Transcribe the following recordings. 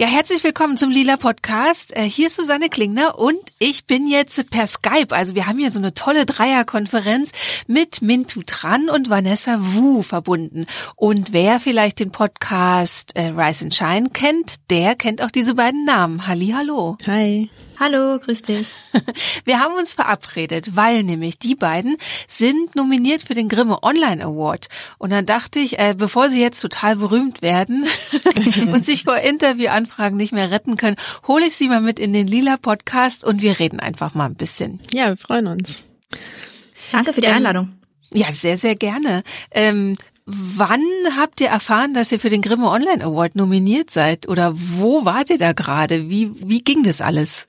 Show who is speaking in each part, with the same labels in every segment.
Speaker 1: Ja, herzlich willkommen zum Lila Podcast. Äh, hier ist Susanne Klingner und ich bin jetzt per Skype. Also wir haben hier so eine tolle Dreierkonferenz mit Mintu Tran und Vanessa Wu verbunden. Und wer vielleicht den Podcast äh, Rise and Shine kennt, der kennt auch diese beiden Namen. Halli, hallo.
Speaker 2: Hi.
Speaker 3: Hallo, grüß dich.
Speaker 1: Wir haben uns verabredet, weil nämlich die beiden sind nominiert für den Grimme Online Award. Und dann dachte ich, äh, bevor sie jetzt total berühmt werden und sich vor Interviewanfragen nicht mehr retten können, hole ich sie mal mit in den Lila Podcast und wir reden einfach mal ein bisschen.
Speaker 2: Ja, wir freuen uns.
Speaker 3: Danke für die Einladung.
Speaker 1: Ähm, ja, sehr, sehr gerne. Ähm, Wann habt ihr erfahren, dass ihr für den Grimme Online Award nominiert seid? Oder wo wart ihr da gerade? Wie, wie ging das alles?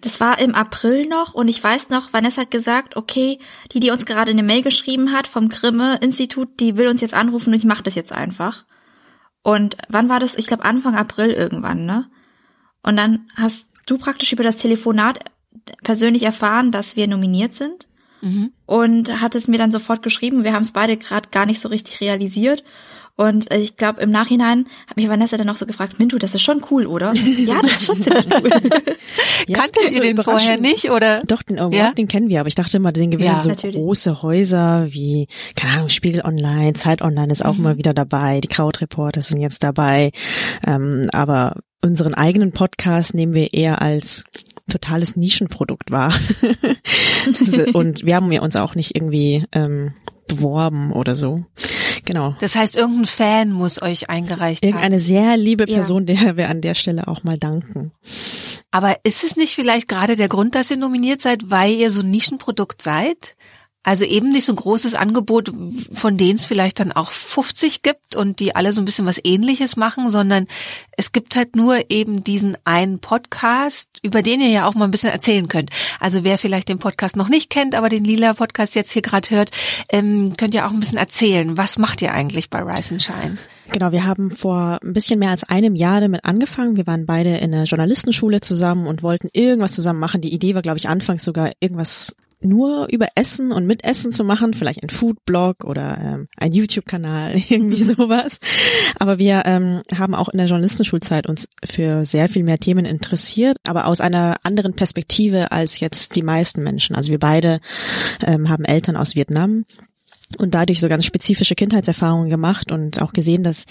Speaker 3: Das war im April noch und ich weiß noch, Vanessa hat gesagt, okay, die, die uns gerade eine Mail geschrieben hat vom Grimme-Institut, die will uns jetzt anrufen und ich mache das jetzt einfach. Und wann war das? Ich glaube Anfang April irgendwann, ne? Und dann hast du praktisch über das Telefonat persönlich erfahren, dass wir nominiert sind mhm. und hat es mir dann sofort geschrieben. Wir haben es beide gerade gar nicht so richtig realisiert. Und ich glaube, im Nachhinein hat mich Vanessa dann noch so gefragt, Mintu, das ist schon cool, oder? ja, das ist schon ziemlich cool.
Speaker 1: ja, Kanntet ihr den vorher nicht, oder?
Speaker 2: Doch, den ja? den kennen wir, aber ich dachte immer, den gewinnen ja, so natürlich. große Häuser wie, keine Ahnung, Spiegel Online, Zeit Online ist auch mhm. immer wieder dabei, die Krautreporter sind jetzt dabei. Ähm, aber unseren eigenen Podcast nehmen wir eher als totales Nischenprodukt wahr. Und wir haben ja uns auch nicht irgendwie ähm, beworben oder so. Genau.
Speaker 1: Das heißt, irgendein Fan muss euch eingereicht
Speaker 2: haben. Irgendeine sehr liebe Person, ja. der wir an der Stelle auch mal danken.
Speaker 1: Aber ist es nicht vielleicht gerade der Grund, dass ihr nominiert seid, weil ihr so ein Nischenprodukt seid? Also eben nicht so ein großes Angebot, von denen es vielleicht dann auch 50 gibt und die alle so ein bisschen was ähnliches machen, sondern es gibt halt nur eben diesen einen Podcast, über den ihr ja auch mal ein bisschen erzählen könnt. Also wer vielleicht den Podcast noch nicht kennt, aber den Lila Podcast jetzt hier gerade hört, ähm, könnt ihr auch ein bisschen erzählen. Was macht ihr eigentlich bei Rise and Shine?
Speaker 2: Genau, wir haben vor ein bisschen mehr als einem Jahr damit angefangen. Wir waren beide in der Journalistenschule zusammen und wollten irgendwas zusammen machen. Die Idee war, glaube ich, anfangs sogar irgendwas nur über Essen und mit Essen zu machen, vielleicht ein Foodblog oder ähm, ein YouTube-Kanal, irgendwie sowas. Aber wir ähm, haben auch in der Journalistenschulzeit uns für sehr viel mehr Themen interessiert, aber aus einer anderen Perspektive als jetzt die meisten Menschen. Also wir beide ähm, haben Eltern aus Vietnam und dadurch so ganz spezifische Kindheitserfahrungen gemacht und auch gesehen, dass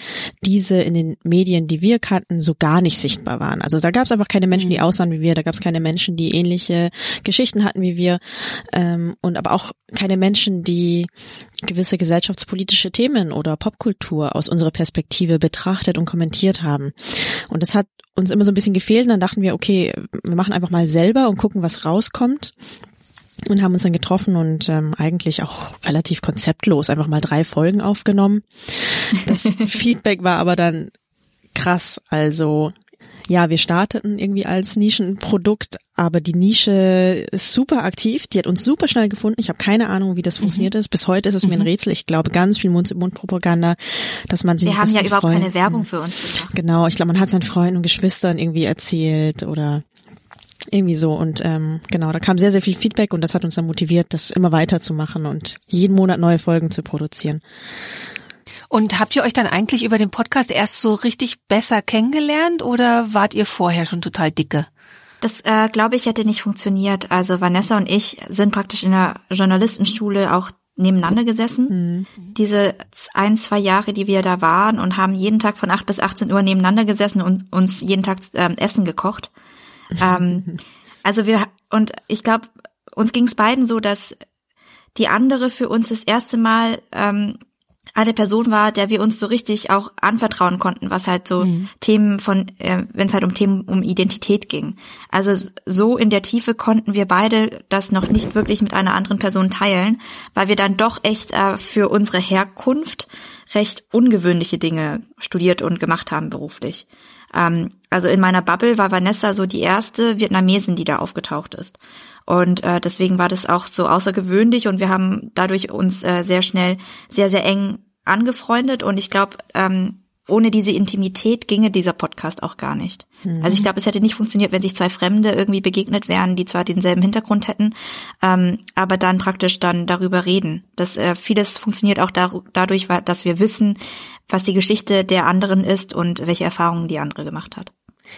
Speaker 2: diese in den Medien, die wir kannten, so gar nicht sichtbar waren. Also da gab es einfach keine Menschen, die mhm. aussahen wie wir, da gab es keine Menschen, die ähnliche Geschichten hatten wie wir ähm, und aber auch keine Menschen, die gewisse gesellschaftspolitische Themen oder Popkultur aus unserer Perspektive betrachtet und kommentiert haben. Und das hat uns immer so ein bisschen gefehlt. Und dann dachten wir, okay, wir machen einfach mal selber und gucken, was rauskommt und haben uns dann getroffen und ähm, eigentlich auch relativ konzeptlos einfach mal drei Folgen aufgenommen. Das Feedback war aber dann krass. Also ja, wir starteten irgendwie als Nischenprodukt, aber die Nische ist super aktiv. Die hat uns super schnell gefunden. Ich habe keine Ahnung, wie das mhm. funktioniert ist. Bis heute ist es mir ein mhm. Rätsel. Ich glaube, ganz viel Mund-zu-Mund-Propaganda, dass man sie
Speaker 3: Wir haben ja überhaupt Freunden, keine Werbung für uns
Speaker 2: gemacht. Genau, ich glaube, man hat seinen Freunden und Geschwistern irgendwie erzählt oder irgendwie so. Und ähm, genau, da kam sehr, sehr viel Feedback und das hat uns dann motiviert, das immer weiterzumachen und jeden Monat neue Folgen zu produzieren.
Speaker 1: Und habt ihr euch dann eigentlich über den Podcast erst so richtig besser kennengelernt oder wart ihr vorher schon total dicke?
Speaker 3: Das äh, glaube ich hätte nicht funktioniert. Also Vanessa und ich sind praktisch in der Journalistenschule auch nebeneinander gesessen. Mhm. Diese ein, zwei Jahre, die wir da waren und haben jeden Tag von acht bis 18 Uhr nebeneinander gesessen und uns jeden Tag ähm, Essen gekocht. Ähm, also wir, und ich glaube, uns ging es beiden so, dass die andere für uns das erste Mal ähm, eine Person war, der wir uns so richtig auch anvertrauen konnten, was halt so mhm. Themen von, äh, wenn es halt um Themen um Identität ging. Also so in der Tiefe konnten wir beide das noch nicht wirklich mit einer anderen Person teilen, weil wir dann doch echt äh, für unsere Herkunft recht ungewöhnliche Dinge studiert und gemacht haben beruflich. Ähm, also in meiner Bubble war Vanessa so die erste Vietnamesin, die da aufgetaucht ist. Und äh, deswegen war das auch so außergewöhnlich und wir haben dadurch uns äh, sehr schnell sehr, sehr eng angefreundet und ich glaube, ähm, ohne diese Intimität ginge dieser Podcast auch gar nicht. Mhm. Also ich glaube, es hätte nicht funktioniert, wenn sich zwei Fremde irgendwie begegnet wären, die zwar denselben Hintergrund hätten, ähm, aber dann praktisch dann darüber reden. Das äh, vieles funktioniert auch da, dadurch, dass wir wissen, was die Geschichte der anderen ist und welche Erfahrungen die andere gemacht hat.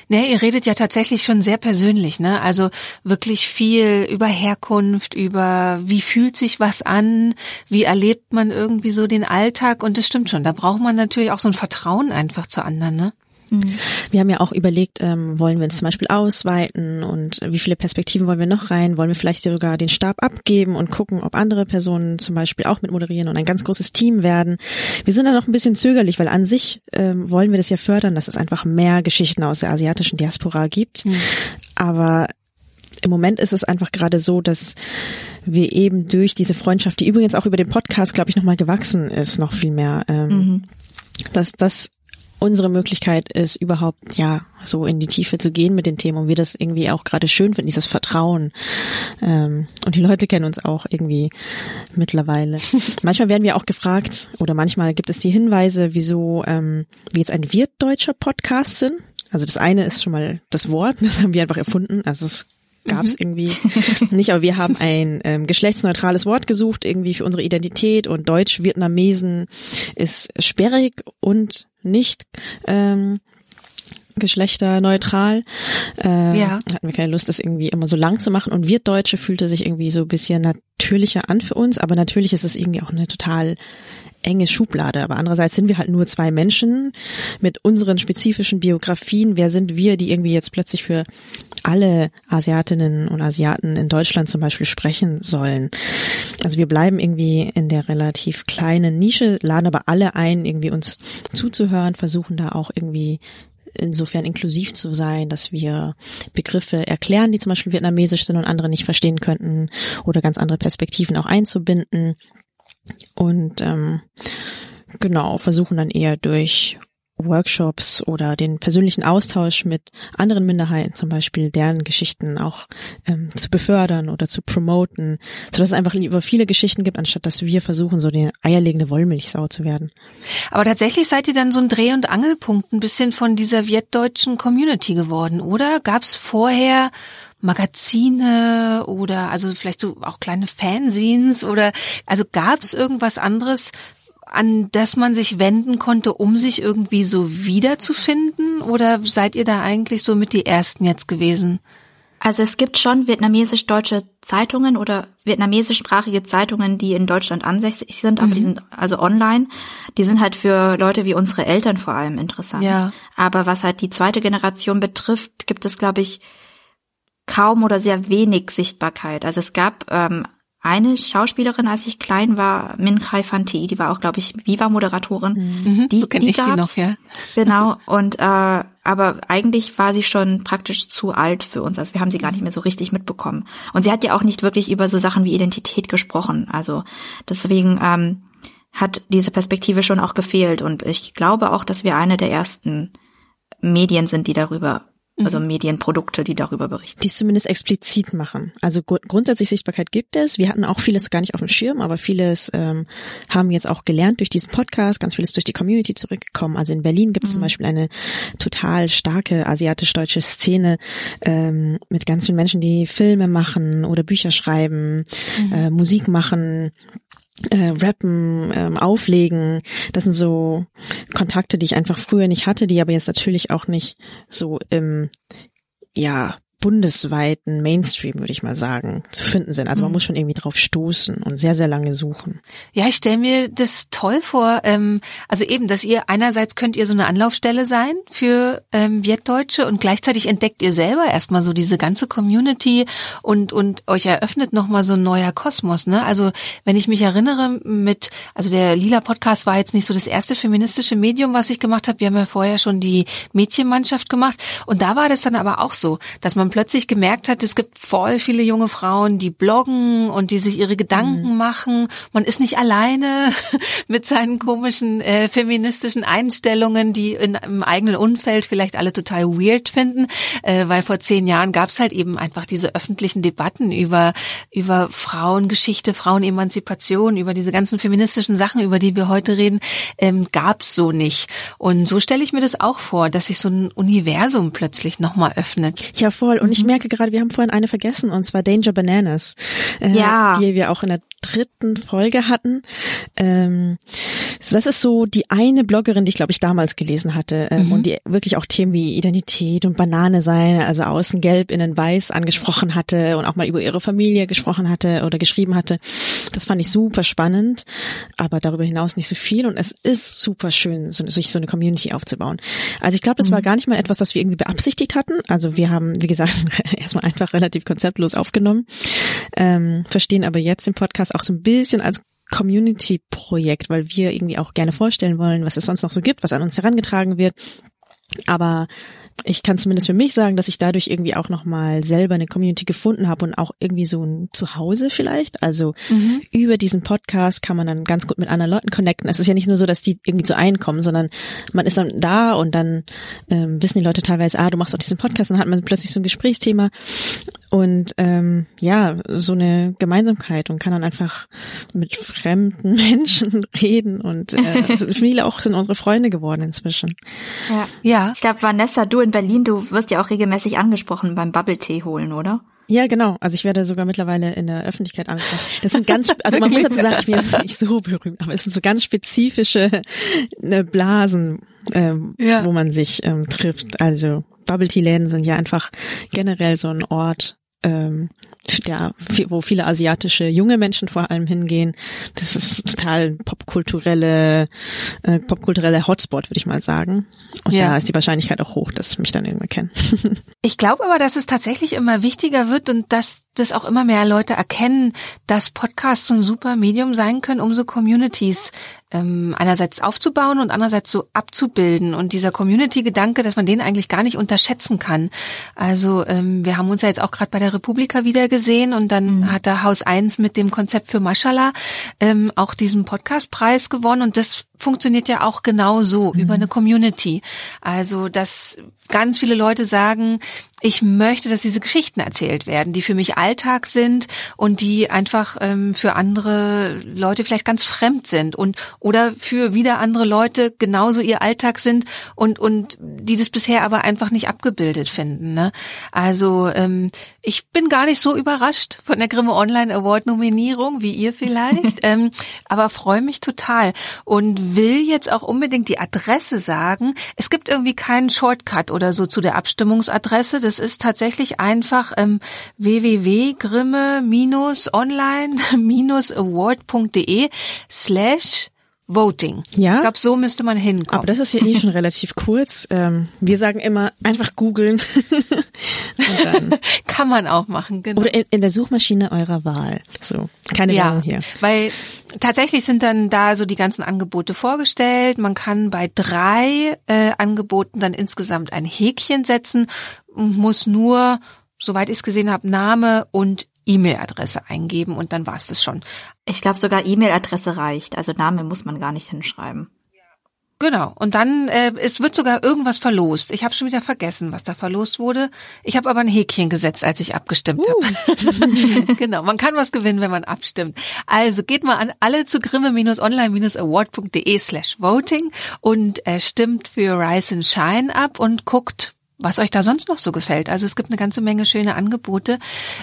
Speaker 1: Ne, ihr redet ja tatsächlich schon sehr persönlich, ne? Also wirklich viel über Herkunft, über wie fühlt sich was an, wie erlebt man irgendwie so den Alltag und das stimmt schon. Da braucht man natürlich auch so ein Vertrauen einfach zu anderen, ne?
Speaker 2: Mhm. Wir haben ja auch überlegt, ähm, wollen wir uns zum Beispiel ausweiten und wie viele Perspektiven wollen wir noch rein? Wollen wir vielleicht sogar den Stab abgeben und gucken, ob andere Personen zum Beispiel auch mit moderieren und ein ganz großes Team werden? Wir sind da noch ein bisschen zögerlich, weil an sich ähm, wollen wir das ja fördern, dass es einfach mehr Geschichten aus der asiatischen Diaspora gibt. Mhm. Aber im Moment ist es einfach gerade so, dass wir eben durch diese Freundschaft, die übrigens auch über den Podcast, glaube ich, nochmal gewachsen ist, noch viel mehr, ähm, mhm. dass das unsere Möglichkeit ist, überhaupt ja so in die Tiefe zu gehen mit den Themen und wir das irgendwie auch gerade schön finden, dieses Vertrauen. Ähm, und die Leute kennen uns auch irgendwie mittlerweile. manchmal werden wir auch gefragt oder manchmal gibt es die Hinweise, wieso ähm, wir jetzt ein wirtdeutscher Podcast sind. Also das eine ist schon mal das Wort, das haben wir einfach erfunden. Also es gab es mhm. irgendwie nicht, aber wir haben ein ähm, geschlechtsneutrales Wort gesucht, irgendwie für unsere Identität und Deutsch-Vietnamesen ist sperrig und nicht ähm, geschlechterneutral. Äh, ja. Hatten wir keine Lust, das irgendwie immer so lang zu machen. Und wir Deutsche fühlte sich irgendwie so ein bisschen natürlicher an für uns, aber natürlich ist es irgendwie auch eine total enge Schublade. Aber andererseits sind wir halt nur zwei Menschen mit unseren spezifischen Biografien. Wer sind wir, die irgendwie jetzt plötzlich für alle Asiatinnen und Asiaten in Deutschland zum Beispiel sprechen sollen? Also wir bleiben irgendwie in der relativ kleinen Nische, laden aber alle ein, irgendwie uns zuzuhören, versuchen da auch irgendwie insofern inklusiv zu sein, dass wir Begriffe erklären, die zum Beispiel vietnamesisch sind und andere nicht verstehen könnten oder ganz andere Perspektiven auch einzubinden. Und ähm, genau, versuchen dann eher durch Workshops oder den persönlichen Austausch mit anderen Minderheiten zum Beispiel, deren Geschichten auch ähm, zu befördern oder zu promoten, sodass es einfach lieber viele Geschichten gibt, anstatt dass wir versuchen, so eine eierlegende Wollmilchsau zu werden.
Speaker 1: Aber tatsächlich seid ihr dann so ein Dreh- und Angelpunkt ein bisschen von dieser vietdeutschen Community geworden, oder? Gab es vorher Magazine oder also vielleicht so auch kleine Fanzines oder also gab es irgendwas anderes, an das man sich wenden konnte, um sich irgendwie so wiederzufinden? Oder seid ihr da eigentlich so mit die ersten jetzt gewesen?
Speaker 3: Also es gibt schon vietnamesisch-deutsche Zeitungen oder vietnamesischsprachige Zeitungen, die in Deutschland ansässig sind, aber mhm. die sind also online. Die sind halt für Leute wie unsere Eltern vor allem interessant. Ja. Aber was halt die zweite Generation betrifft, gibt es, glaube ich, kaum oder sehr wenig Sichtbarkeit. Also es gab ähm, eine Schauspielerin, als ich klein war, Min Khai Fanti, die war auch, glaube ich, Viva-Moderatorin.
Speaker 1: Mhm. Die, so die, ich die noch, ja.
Speaker 3: Genau. Und äh, aber eigentlich war sie schon praktisch zu alt für uns. Also wir haben sie gar nicht mehr so richtig mitbekommen. Und sie hat ja auch nicht wirklich über so Sachen wie Identität gesprochen. Also deswegen ähm, hat diese Perspektive schon auch gefehlt. Und ich glaube auch, dass wir eine der ersten Medien sind, die darüber also mhm. Medienprodukte, die darüber berichten.
Speaker 2: Die es zumindest explizit machen. Also gr grundsätzlich Sichtbarkeit gibt es. Wir hatten auch vieles gar nicht auf dem Schirm, aber vieles ähm, haben jetzt auch gelernt durch diesen Podcast, ganz vieles durch die Community zurückgekommen. Also in Berlin gibt es mhm. zum Beispiel eine total starke asiatisch-deutsche Szene ähm, mit ganz vielen Menschen, die Filme machen oder Bücher schreiben, mhm. äh, Musik machen, äh, rappen, ähm, auflegen. Das sind so Kontakte, die ich einfach früher nicht hatte, die aber jetzt natürlich auch nicht so im ja bundesweiten Mainstream, würde ich mal sagen, zu finden sind. Also man mhm. muss schon irgendwie drauf stoßen und sehr, sehr lange suchen.
Speaker 1: Ja, ich stelle mir das toll vor. Ähm, also eben, dass ihr einerseits könnt ihr so eine Anlaufstelle sein für ähm, Wirtdeutsche und gleichzeitig entdeckt ihr selber erstmal so diese ganze Community und und euch eröffnet nochmal so ein neuer Kosmos. Ne? Also wenn ich mich erinnere mit, also der Lila Podcast war jetzt nicht so das erste feministische Medium, was ich gemacht habe. Wir haben ja vorher schon die Mädchenmannschaft gemacht und da war das dann aber auch so, dass man plötzlich gemerkt hat, es gibt voll viele junge Frauen, die bloggen und die sich ihre Gedanken mhm. machen. Man ist nicht alleine mit seinen komischen äh, feministischen Einstellungen, die in, im eigenen Umfeld vielleicht alle total weird finden, äh, weil vor zehn Jahren gab es halt eben einfach diese öffentlichen Debatten über über Frauengeschichte, Frauenemanzipation, über diese ganzen feministischen Sachen, über die wir heute reden, ähm, gab es so nicht. Und so stelle ich mir das auch vor, dass sich so ein Universum plötzlich nochmal öffnet.
Speaker 2: Ja, voll. Und ich mhm. merke gerade, wir haben vorhin eine vergessen, und zwar Danger Bananas, äh, ja. die wir auch in der dritten Folge hatten. Ähm, das ist so die eine Bloggerin, die ich glaube ich damals gelesen hatte ähm, mhm. und die wirklich auch Themen wie Identität und Banane sein, also außen gelb, innen weiß angesprochen hatte und auch mal über ihre Familie gesprochen hatte oder geschrieben hatte. Das fand ich super spannend, aber darüber hinaus nicht so viel und es ist super schön, so, sich so eine Community aufzubauen. Also ich glaube, das mhm. war gar nicht mal etwas, das wir irgendwie beabsichtigt hatten. Also wir haben, wie gesagt, erstmal einfach relativ konzeptlos aufgenommen, ähm, verstehen aber jetzt den Podcast auch so ein bisschen als Community-Projekt, weil wir irgendwie auch gerne vorstellen wollen, was es sonst noch so gibt, was an uns herangetragen wird. Aber ich kann zumindest für mich sagen, dass ich dadurch irgendwie auch nochmal selber eine Community gefunden habe und auch irgendwie so ein Zuhause vielleicht. Also mhm. über diesen Podcast kann man dann ganz gut mit anderen Leuten connecten. Es ist ja nicht nur so, dass die irgendwie zu einkommen, sondern man ist dann da und dann ähm, wissen die Leute teilweise, ah, du machst auch diesen Podcast, dann hat man plötzlich so ein Gesprächsthema und ähm, ja, so eine Gemeinsamkeit und kann dann einfach mit fremden Menschen reden und äh, viele auch sind unsere Freunde geworden inzwischen.
Speaker 3: Ja, ja. Ich glaube, Vanessa, du in Berlin, du wirst ja auch regelmäßig angesprochen beim Bubble Tea holen, oder?
Speaker 2: Ja, genau. Also ich werde sogar mittlerweile in der Öffentlichkeit angesprochen. Das sind ganz, also man muss dazu sagen, ich bin jetzt nicht so berühmt, aber es sind so ganz spezifische ne, Blasen, ähm, ja. wo man sich ähm, trifft. Also Bubble Tea Läden sind ja einfach generell so ein Ort, ähm, ja, wo viele asiatische junge Menschen vor allem hingehen. Das ist total popkulturelle, äh, popkulturelle Hotspot, würde ich mal sagen. Und ja. da ist die Wahrscheinlichkeit auch hoch, dass mich dann irgendwer kennen.
Speaker 1: ich glaube aber, dass es tatsächlich immer wichtiger wird und dass das auch immer mehr Leute erkennen, dass Podcasts ein super Medium sein können, um so Communities ähm, einerseits aufzubauen und andererseits so abzubilden. Und dieser Community-Gedanke, dass man den eigentlich gar nicht unterschätzen kann. Also ähm, wir haben uns ja jetzt auch gerade bei der Republika wieder gesehen und dann mhm. hat der Haus 1 mit dem Konzept für Maschallah ähm, auch diesen Podcastpreis gewonnen und das funktioniert ja auch genau so mhm. über eine Community. Also dass ganz viele Leute sagen, ich möchte, dass diese Geschichten erzählt werden, die für mich Alltag sind und die einfach ähm, für andere Leute vielleicht ganz fremd sind und oder für wieder andere Leute genauso ihr Alltag sind und und die das bisher aber einfach nicht abgebildet finden. Ne? Also ähm, ich bin gar nicht so überrascht von der Grimme Online Award Nominierung wie ihr vielleicht, ähm, aber freue mich total und will jetzt auch unbedingt die Adresse sagen. Es gibt irgendwie keinen Shortcut oder so zu der Abstimmungsadresse. Das ist tatsächlich einfach ähm, www.grimme-online-award.de slash Voting. Ja. Ich glaube, so müsste man hinkommen.
Speaker 2: Aber das ist ja eh schon relativ kurz. Ähm, wir sagen immer einfach googeln.
Speaker 1: Kann man auch machen,
Speaker 2: genau. Oder in, in, der Suchmaschine eurer Wahl. So, keine ja, Werbung hier.
Speaker 1: Weil tatsächlich sind dann da so die ganzen Angebote vorgestellt. Man kann bei drei äh, Angeboten dann insgesamt ein Häkchen setzen und muss nur soweit ich es gesehen habe, Name und E-Mail-Adresse eingeben und dann war es das schon.
Speaker 3: Ich glaube sogar E-Mail-Adresse reicht, also Name muss man gar nicht hinschreiben.
Speaker 1: Genau. Und dann, äh, es wird sogar irgendwas verlost. Ich habe schon wieder vergessen, was da verlost wurde. Ich habe aber ein Häkchen gesetzt, als ich abgestimmt uh. habe. genau. Man kann was gewinnen, wenn man abstimmt. Also geht mal an alle zu grimme-online-award.de slash voting und äh, stimmt für Rise and Shine ab und guckt, was euch da sonst noch so gefällt. Also es gibt eine ganze Menge schöne Angebote.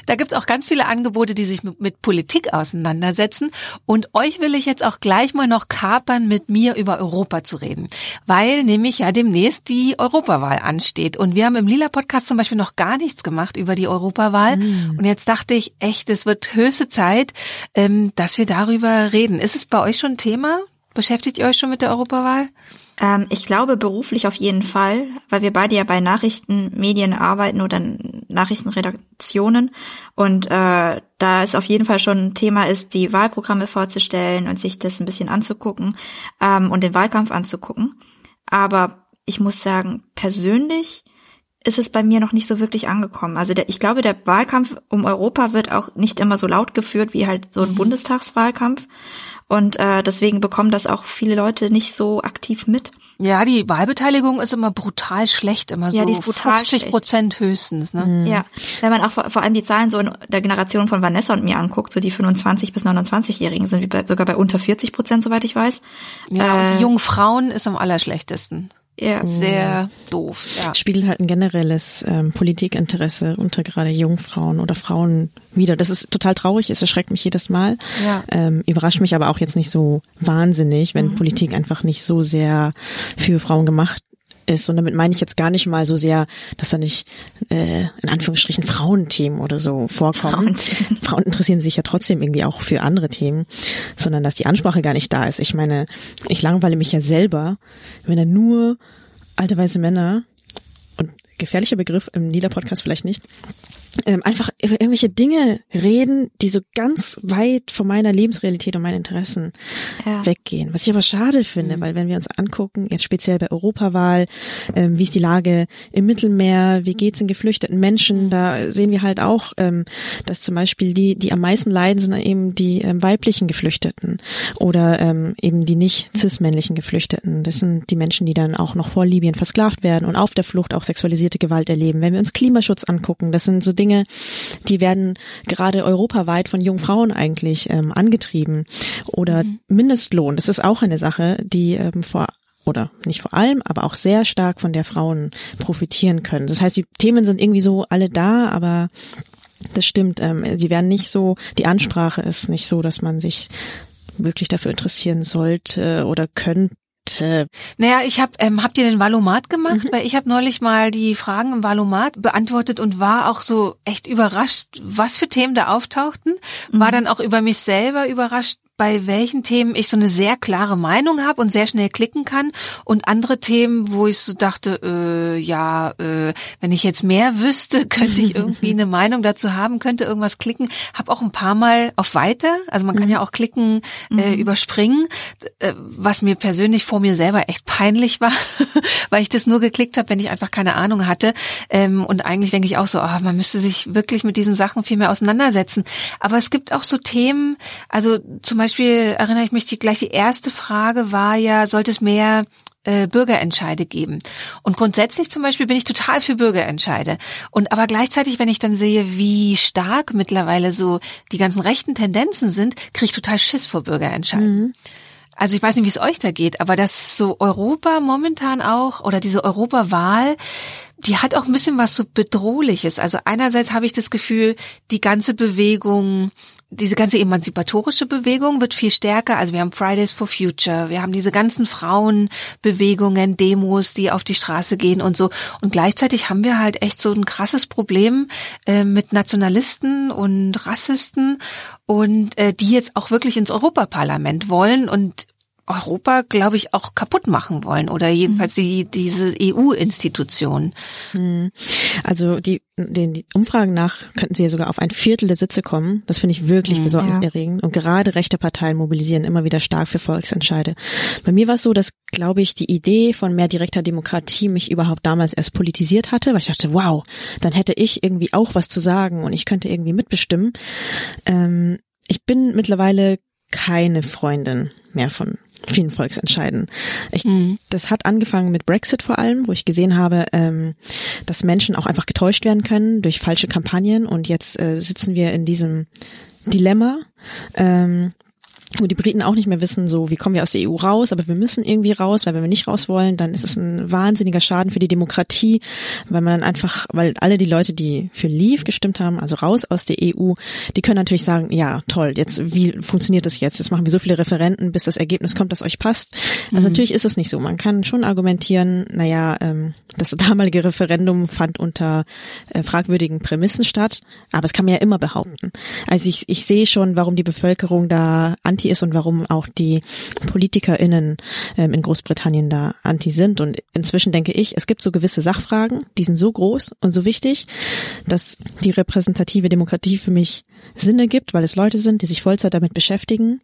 Speaker 1: Da gibt es auch ganz viele Angebote, die sich mit, mit, Politik auseinandersetzen. Und euch will ich jetzt auch gleich mal noch kapern, mit mir über Europa zu reden. Weil nämlich ja demnächst die Europawahl ansteht. Und wir haben im Lila Podcast zum Beispiel noch gar nichts gemacht über die Europawahl. Mhm. Und jetzt dachte ich, echt, es wird höchste Zeit, ähm, dass wir darüber reden. Ist es bei euch schon Thema? Beschäftigt ihr euch schon mit der Europawahl?
Speaker 3: Ähm, ich glaube beruflich auf jeden Fall, weil wir beide ja bei Nachrichtenmedien arbeiten oder Nachrichtenredaktionen und äh, da ist auf jeden Fall schon ein Thema ist, die Wahlprogramme vorzustellen und sich das ein bisschen anzugucken ähm, und den Wahlkampf anzugucken. Aber ich muss sagen, persönlich ist es bei mir noch nicht so wirklich angekommen. Also der, ich glaube, der Wahlkampf um Europa wird auch nicht immer so laut geführt wie halt so ein mhm. Bundestagswahlkampf. Und äh, deswegen bekommen das auch viele Leute nicht so aktiv mit.
Speaker 1: Ja, die Wahlbeteiligung ist immer brutal schlecht, immer ja, so die ist brutal 50 Prozent höchstens. Ne?
Speaker 3: Mhm. Ja, wenn man auch vor, vor, allem die Zahlen so in der Generation von Vanessa und mir anguckt, so die 25 bis 29-Jährigen sind wir bei, sogar bei unter 40 Prozent, soweit ich weiß.
Speaker 1: Ja, äh, die jungen Frauen ist am allerschlechtesten. Ja. sehr doof.
Speaker 2: Ja. Spiegelt halt ein generelles ähm, Politikinteresse unter gerade Jungfrauen oder Frauen wieder. Das ist total traurig, es erschreckt mich jedes Mal. Ja. Ähm, überrascht mich aber auch jetzt nicht so wahnsinnig, wenn mhm. Politik einfach nicht so sehr für Frauen gemacht ist. Und damit meine ich jetzt gar nicht mal so sehr, dass da nicht äh, in Anführungsstrichen Frauenthemen oder so vorkommen. Frauen. Frauen interessieren sich ja trotzdem irgendwie auch für andere Themen, sondern dass die Ansprache gar nicht da ist. Ich meine, ich langweile mich ja selber, wenn da nur alte weiße Männer und gefährlicher Begriff im Nieder-Podcast vielleicht nicht, ähm, einfach über irgendwelche Dinge reden, die so ganz weit von meiner Lebensrealität und meinen Interessen ja. weggehen. Was ich aber schade finde, mhm. weil wenn wir uns angucken, jetzt speziell bei Europawahl, ähm, wie ist die Lage im Mittelmeer, wie geht's den geflüchteten Menschen, mhm. da sehen wir halt auch, ähm, dass zum Beispiel die, die am meisten leiden, sind eben die ähm, weiblichen Geflüchteten oder ähm, eben die nicht cis-männlichen Geflüchteten. Das sind die Menschen, die dann auch noch vor Libyen versklavt werden und auf der Flucht auch sexualisierte Gewalt erleben. Wenn wir uns Klimaschutz angucken, das sind so Dinge, die werden gerade europaweit von jungen Frauen eigentlich ähm, angetrieben. Oder mhm. Mindestlohn, das ist auch eine Sache, die ähm, vor oder nicht vor allem, aber auch sehr stark von der Frauen profitieren können. Das heißt, die Themen sind irgendwie so alle da, aber das stimmt, ähm, sie werden nicht so, die Ansprache ist nicht so, dass man sich wirklich dafür interessieren sollte oder könnte
Speaker 1: äh, naja, ich habe, ähm, habt ihr den Valomat gemacht? Mhm. Weil ich habe neulich mal die Fragen im Valomat beantwortet und war auch so echt überrascht, was für Themen da auftauchten. War mhm. dann auch über mich selber überrascht, bei welchen Themen ich so eine sehr klare Meinung habe und sehr schnell klicken kann und andere Themen, wo ich so dachte, äh, ja, äh, wenn ich jetzt mehr wüsste, könnte ich irgendwie eine Meinung dazu haben, könnte irgendwas klicken. Hab auch ein paar Mal auf Weiter, also man kann ja auch klicken, äh, mhm. überspringen, äh, was mir persönlich vor mir selber echt peinlich war, weil ich das nur geklickt habe, wenn ich einfach keine Ahnung hatte. Ähm, und eigentlich denke ich auch so, oh, man müsste sich wirklich mit diesen Sachen viel mehr auseinandersetzen. Aber es gibt auch so Themen, also zum Beispiel Beispiel erinnere ich mich, die, gleich die erste Frage war ja, sollte es mehr äh, Bürgerentscheide geben. Und grundsätzlich zum Beispiel bin ich total für Bürgerentscheide. Und aber gleichzeitig, wenn ich dann sehe, wie stark mittlerweile so die ganzen rechten Tendenzen sind, kriege ich total Schiss vor Bürgerentscheiden. Mhm. Also ich weiß nicht, wie es euch da geht, aber das so Europa momentan auch oder diese Europawahl, die hat auch ein bisschen was so bedrohliches. Also einerseits habe ich das Gefühl, die ganze Bewegung diese ganze emanzipatorische Bewegung wird viel stärker. Also wir haben Fridays for Future, wir haben diese ganzen Frauenbewegungen, Demos, die auf die Straße gehen und so. Und gleichzeitig haben wir halt echt so ein krasses Problem äh, mit Nationalisten und Rassisten und äh, die jetzt auch wirklich ins Europaparlament wollen und Europa, glaube ich, auch kaputt machen wollen oder jedenfalls die, diese EU-Institutionen.
Speaker 2: Hm. Also die, den, die Umfragen nach könnten sie ja sogar auf ein Viertel der Sitze kommen. Das finde ich wirklich hm, besorgniserregend. Ja. Und gerade rechte Parteien mobilisieren immer wieder stark für Volksentscheide. Bei mir war es so, dass, glaube ich, die Idee von mehr direkter Demokratie mich überhaupt damals erst politisiert hatte, weil ich dachte, wow, dann hätte ich irgendwie auch was zu sagen und ich könnte irgendwie mitbestimmen. Ähm, ich bin mittlerweile keine Freundin mehr von vielen Volksentscheiden. Ich, mhm. Das hat angefangen mit Brexit vor allem, wo ich gesehen habe, ähm, dass Menschen auch einfach getäuscht werden können durch falsche Kampagnen und jetzt äh, sitzen wir in diesem Dilemma. Ähm, wo die Briten auch nicht mehr wissen, so wie kommen wir aus der EU raus, aber wir müssen irgendwie raus, weil wenn wir nicht raus wollen, dann ist es ein wahnsinniger Schaden für die Demokratie, weil man dann einfach, weil alle die Leute, die für Leave gestimmt haben, also raus aus der EU, die können natürlich sagen, ja, toll, jetzt wie funktioniert das jetzt? Jetzt machen wir so viele Referenten, bis das Ergebnis kommt, das euch passt. Also mhm. natürlich ist es nicht so. Man kann schon argumentieren, naja, ähm, das damalige Referendum fand unter äh, fragwürdigen Prämissen statt, aber das kann man ja immer behaupten. Also ich, ich sehe schon, warum die Bevölkerung da an anti ist und warum auch die PolitikerInnen ähm, in Großbritannien da anti sind. Und inzwischen denke ich, es gibt so gewisse Sachfragen, die sind so groß und so wichtig, dass die repräsentative Demokratie für mich Sinn ergibt, weil es Leute sind, die sich Vollzeit damit beschäftigen,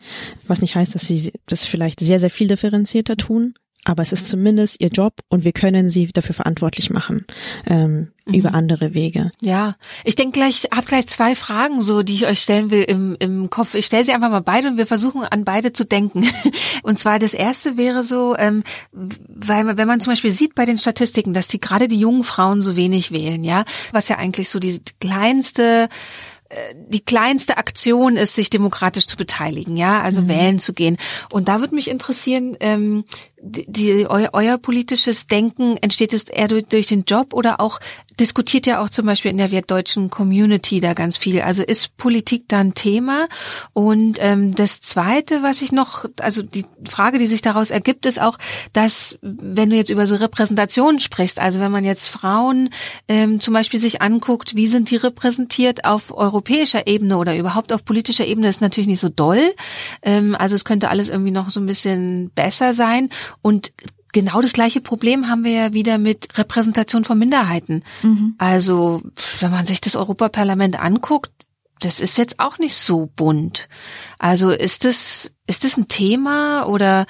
Speaker 2: was nicht heißt, dass sie das vielleicht sehr, sehr viel differenzierter tun, aber es ist zumindest ihr Job und wir können sie dafür verantwortlich machen ähm, mhm. über andere Wege.
Speaker 1: Ja, ich denke gleich, habe gleich zwei Fragen so, die ich euch stellen will im, im Kopf. Ich stelle sie einfach mal beide und wir versuchen an beide zu denken. Und zwar das erste wäre so, ähm, weil wenn man zum Beispiel sieht bei den Statistiken, dass die gerade die jungen Frauen so wenig wählen, ja, was ja eigentlich so die kleinste die kleinste Aktion ist, sich demokratisch zu beteiligen, ja, also mhm. wählen zu gehen. Und da würde mich interessieren, ähm, die, euer, euer politisches Denken entsteht es eher durch, durch den Job oder auch diskutiert ja auch zum Beispiel in der wertdeutschen Community da ganz viel. Also ist Politik da ein Thema? Und ähm, das Zweite, was ich noch, also die Frage, die sich daraus ergibt, ist auch, dass wenn du jetzt über so Repräsentation sprichst, also wenn man jetzt Frauen ähm, zum Beispiel sich anguckt, wie sind die repräsentiert auf europäischer Ebene oder überhaupt auf politischer Ebene, ist natürlich nicht so doll. Ähm, also es könnte alles irgendwie noch so ein bisschen besser sein. Und genau das gleiche Problem haben wir ja wieder mit Repräsentation von Minderheiten. Mhm. Also, wenn man sich das Europaparlament anguckt, das ist jetzt auch nicht so bunt. Also ist das, ist das ein Thema oder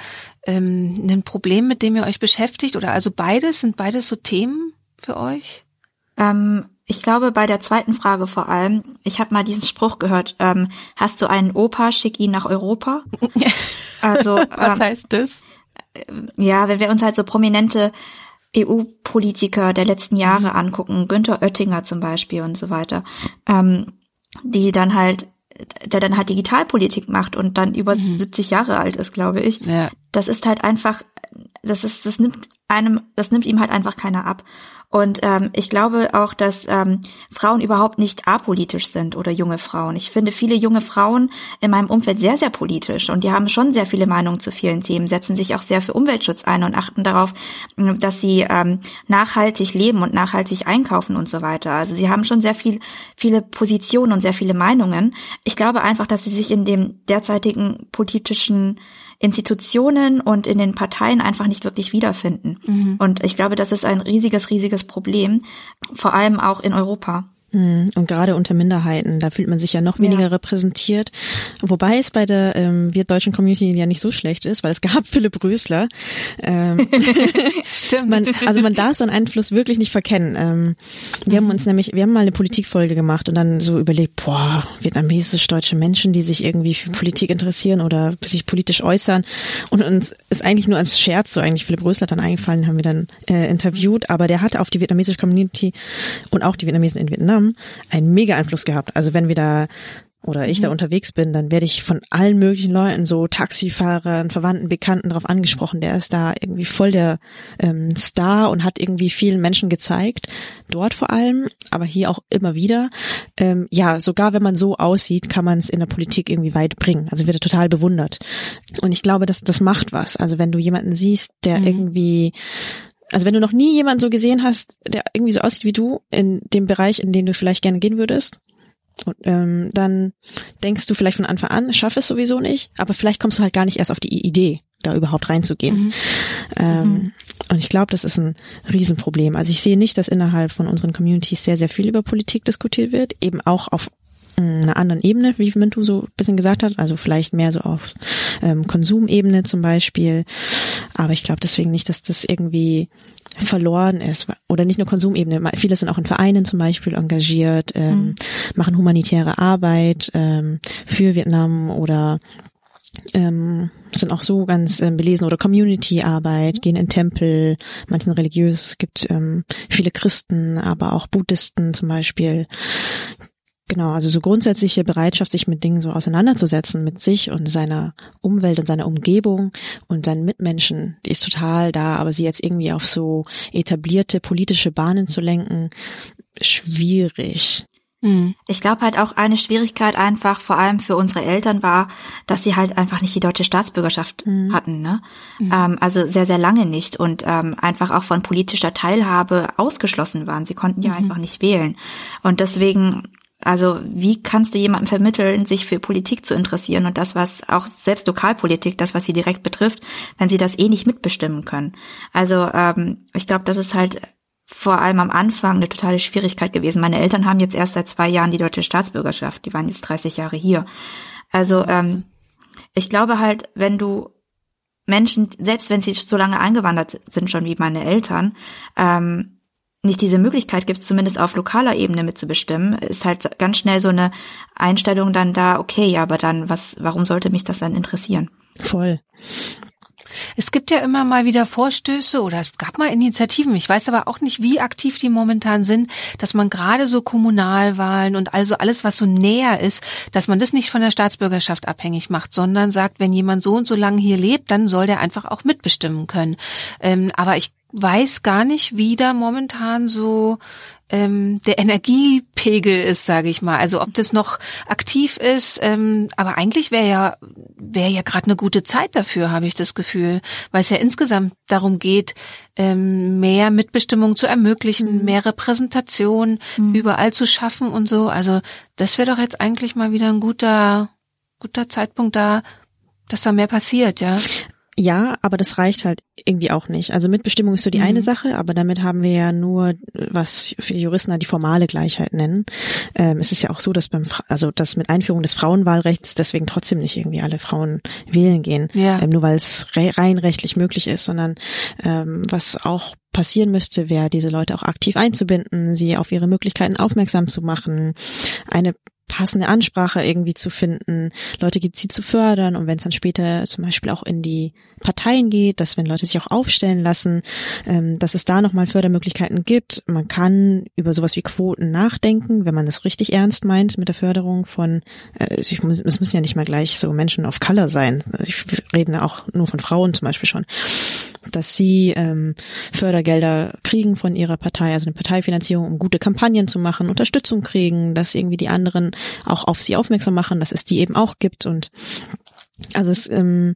Speaker 1: ähm, ein Problem, mit dem ihr euch beschäftigt? Oder also beides, sind beides so Themen für euch?
Speaker 3: Ähm, ich glaube bei der zweiten Frage vor allem, ich habe mal diesen Spruch gehört, ähm, hast du einen Opa, schick ihn nach Europa.
Speaker 1: Also was ähm, heißt das?
Speaker 3: Ja, wenn wir uns halt so prominente EU-Politiker der letzten Jahre mhm. angucken, Günther Oettinger zum Beispiel und so weiter, ähm, die dann halt, der dann halt Digitalpolitik macht und dann über mhm. 70 Jahre alt ist, glaube ich. Ja. Das ist halt einfach, das ist, das nimmt einem, das nimmt ihm halt einfach keiner ab. Und ähm, ich glaube auch, dass ähm, Frauen überhaupt nicht apolitisch sind oder junge Frauen. Ich finde viele junge Frauen in meinem Umfeld sehr, sehr politisch und die haben schon sehr viele Meinungen zu vielen Themen, setzen sich auch sehr für Umweltschutz ein und achten darauf, dass sie ähm, nachhaltig leben und nachhaltig einkaufen und so weiter. Also sie haben schon sehr viel, viele Positionen und sehr viele Meinungen. Ich glaube einfach, dass sie sich in dem derzeitigen politischen Institutionen und in den Parteien einfach nicht wirklich wiederfinden. Mhm. Und ich glaube, das ist ein riesiges, riesiges Problem, vor allem auch in Europa.
Speaker 2: Hm, und gerade unter Minderheiten, da fühlt man sich ja noch weniger ja. repräsentiert. Wobei es bei der ähm, wir deutschen Community ja nicht so schlecht ist, weil es gab Philipp Rösler. Ähm, Stimmt. Man, also man darf seinen Einfluss wirklich nicht verkennen. Ähm, wir haben uns nämlich, wir haben mal eine Politikfolge gemacht und dann so überlegt, boah, vietnamesisch-deutsche Menschen, die sich irgendwie für Politik interessieren oder sich politisch äußern. Und uns ist eigentlich nur als Scherz so eigentlich Philipp Rösler dann eingefallen, haben wir dann äh, interviewt. Aber der hatte auf die vietnamesische Community und auch die Vietnamesen in Vietnam haben, einen mega Einfluss gehabt. Also wenn wir da oder ich mhm. da unterwegs bin, dann werde ich von allen möglichen Leuten, so Taxifahrern, Verwandten, Bekannten darauf angesprochen. Der ist da irgendwie voll der ähm, Star und hat irgendwie vielen Menschen gezeigt, dort vor allem, aber hier auch immer wieder. Ähm, ja, sogar wenn man so aussieht, kann man es in der Politik irgendwie weit bringen. Also wird er total bewundert. Und ich glaube, dass das macht was. Also wenn du jemanden siehst, der mhm. irgendwie also wenn du noch nie jemanden so gesehen hast, der irgendwie so aussieht wie du in dem Bereich, in den du vielleicht gerne gehen würdest, und, ähm, dann denkst du vielleicht von Anfang an, schaff es sowieso nicht, aber vielleicht kommst du halt gar nicht erst auf die Idee, da überhaupt reinzugehen. Mhm. Ähm, mhm. Und ich glaube, das ist ein Riesenproblem. Also ich sehe nicht, dass innerhalb von unseren Communities sehr, sehr viel über Politik diskutiert wird, eben auch auf einer anderen Ebene, wie Mintu so ein bisschen gesagt hat, also vielleicht mehr so auf ähm, Konsumebene zum Beispiel. Aber ich glaube deswegen nicht, dass das irgendwie verloren ist. Oder nicht nur Konsumebene. Viele sind auch in Vereinen zum Beispiel engagiert, ähm, mhm. machen humanitäre Arbeit ähm, für Vietnam oder ähm, sind auch so ganz ähm, belesen oder Community-Arbeit, gehen in Tempel, manchen religiös, gibt ähm, viele Christen, aber auch Buddhisten zum Beispiel, Genau, also so grundsätzliche Bereitschaft, sich mit Dingen so auseinanderzusetzen, mit sich und seiner Umwelt und seiner Umgebung und seinen Mitmenschen, die ist total da, aber sie jetzt irgendwie auf so etablierte politische Bahnen zu lenken, schwierig.
Speaker 3: Hm. Ich glaube halt auch eine Schwierigkeit einfach vor allem für unsere Eltern war, dass sie halt einfach nicht die deutsche Staatsbürgerschaft mhm. hatten, ne? Mhm. Ähm, also sehr, sehr lange nicht und ähm, einfach auch von politischer Teilhabe ausgeschlossen waren. Sie konnten ja mhm. einfach nicht wählen. Und deswegen also wie kannst du jemandem vermitteln, sich für Politik zu interessieren und das, was auch selbst Lokalpolitik, das, was sie direkt betrifft, wenn sie das eh nicht mitbestimmen können? Also ähm, ich glaube, das ist halt vor allem am Anfang eine totale Schwierigkeit gewesen. Meine Eltern haben jetzt erst seit zwei Jahren die deutsche Staatsbürgerschaft, die waren jetzt 30 Jahre hier. Also ähm, ich glaube halt, wenn du Menschen, selbst wenn sie so lange eingewandert sind schon wie meine Eltern, ähm, nicht diese Möglichkeit gibt, zumindest auf lokaler Ebene mitzubestimmen, ist halt ganz schnell so eine Einstellung dann da, okay, aber dann, was, warum sollte mich das dann interessieren?
Speaker 2: Voll.
Speaker 1: Es gibt ja immer mal wieder Vorstöße oder es gab mal Initiativen. Ich weiß aber auch nicht, wie aktiv die momentan sind, dass man gerade so Kommunalwahlen und also alles, was so näher ist, dass man das nicht von der Staatsbürgerschaft abhängig macht, sondern sagt, wenn jemand so und so lange hier lebt, dann soll der einfach auch mitbestimmen können. Ähm, aber ich weiß gar nicht, wie da momentan so ähm, der Energiepegel ist, sage ich mal. Also ob das noch aktiv ist, ähm, aber eigentlich wäre ja wäre ja gerade eine gute Zeit dafür, habe ich das Gefühl, weil es ja insgesamt darum geht, ähm, mehr Mitbestimmung zu ermöglichen, mhm. mehr Repräsentation mhm. überall zu schaffen und so. Also das wäre doch jetzt eigentlich mal wieder ein guter guter Zeitpunkt da, dass da mehr passiert, ja.
Speaker 2: Ja, aber das reicht halt irgendwie auch nicht. Also Mitbestimmung ist so die mhm. eine Sache, aber damit haben wir ja nur, was für Juristen die formale Gleichheit nennen. Ähm, es ist ja auch so, dass beim, also dass mit Einführung des Frauenwahlrechts deswegen trotzdem nicht irgendwie alle Frauen wählen gehen, ja. ähm, nur weil es re rein rechtlich möglich ist, sondern ähm, was auch passieren müsste, wäre diese Leute auch aktiv einzubinden, sie auf ihre Möglichkeiten aufmerksam zu machen, eine passende Ansprache irgendwie zu finden, Leute gezielt zu fördern und wenn es dann später zum Beispiel auch in die Parteien geht, dass wenn Leute sich auch aufstellen lassen, ähm, dass es da nochmal Fördermöglichkeiten gibt. Man kann über sowas wie Quoten nachdenken, wenn man das richtig ernst meint mit der Förderung von, äh, es müssen ja nicht mal gleich so Menschen of Color sein. Also ich rede auch nur von Frauen zum Beispiel schon dass sie ähm, Fördergelder kriegen von ihrer Partei, also eine Parteifinanzierung, um gute Kampagnen zu machen, Unterstützung kriegen, dass irgendwie die anderen auch auf sie aufmerksam machen, dass es die eben auch gibt und also es ähm,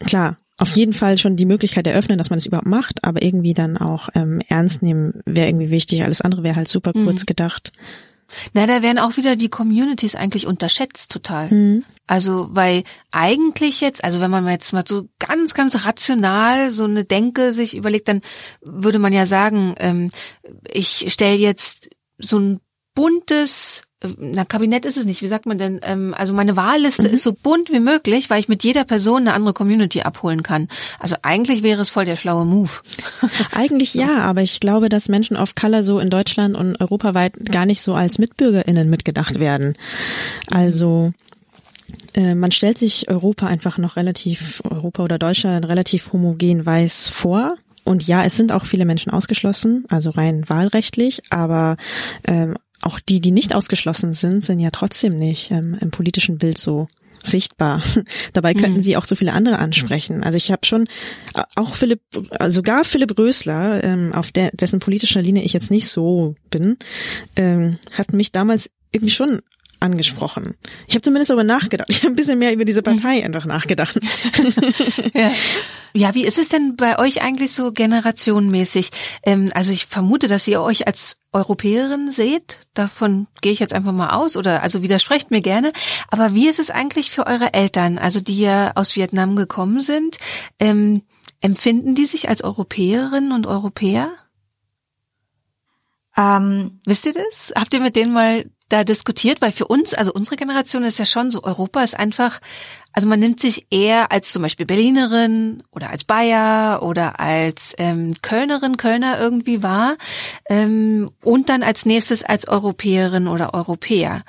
Speaker 2: klar auf jeden Fall schon die Möglichkeit eröffnen, dass man es überhaupt macht, aber irgendwie dann auch ähm, ernst nehmen wäre irgendwie wichtig. Alles andere wäre halt super kurz mhm. gedacht.
Speaker 1: Na, da werden auch wieder die Communities eigentlich unterschätzt total. Mhm. Also, weil eigentlich jetzt, also wenn man jetzt mal so ganz, ganz rational so eine Denke sich überlegt, dann würde man ja sagen, ähm, ich stelle jetzt so ein buntes na, Kabinett ist es nicht. Wie sagt man denn? Ähm, also meine Wahlliste mhm. ist so bunt wie möglich, weil ich mit jeder Person eine andere Community abholen kann. Also eigentlich wäre es voll der schlaue Move.
Speaker 2: Eigentlich ja, aber ich glaube, dass Menschen of Color so in Deutschland und europaweit gar nicht so als MitbürgerInnen mitgedacht werden. Also äh, man stellt sich Europa einfach noch relativ, Europa oder Deutschland relativ homogen weiß vor. Und ja, es sind auch viele Menschen ausgeschlossen, also rein wahlrechtlich, aber ähm, auch die, die nicht ausgeschlossen sind, sind ja trotzdem nicht ähm, im politischen Bild so sichtbar. Dabei könnten mhm. sie auch so viele andere ansprechen. Also ich habe schon äh, auch Philipp, äh, sogar Philipp Rösler, ähm, auf der, dessen politischer Linie ich jetzt nicht so bin, ähm, hat mich damals irgendwie schon angesprochen. Ich habe zumindest darüber nachgedacht. Ich habe ein bisschen mehr über diese Partei einfach nachgedacht.
Speaker 1: ja. ja, wie ist es denn bei euch eigentlich so generationenmäßig? Ähm, also ich vermute, dass ihr euch als Europäerin seht. Davon gehe ich jetzt einfach mal aus oder also widersprecht mir gerne. Aber wie ist es eigentlich für eure Eltern, also die ja aus Vietnam gekommen sind? Ähm, empfinden die sich als Europäerinnen und Europäer? Ähm, wisst ihr das? Habt ihr mit denen mal da diskutiert, weil für uns, also unsere Generation ist ja schon so, Europa ist einfach, also man nimmt sich eher als zum Beispiel Berlinerin oder als Bayer oder als ähm, Kölnerin, Kölner irgendwie wahr ähm, und dann als nächstes als Europäerin oder Europäer.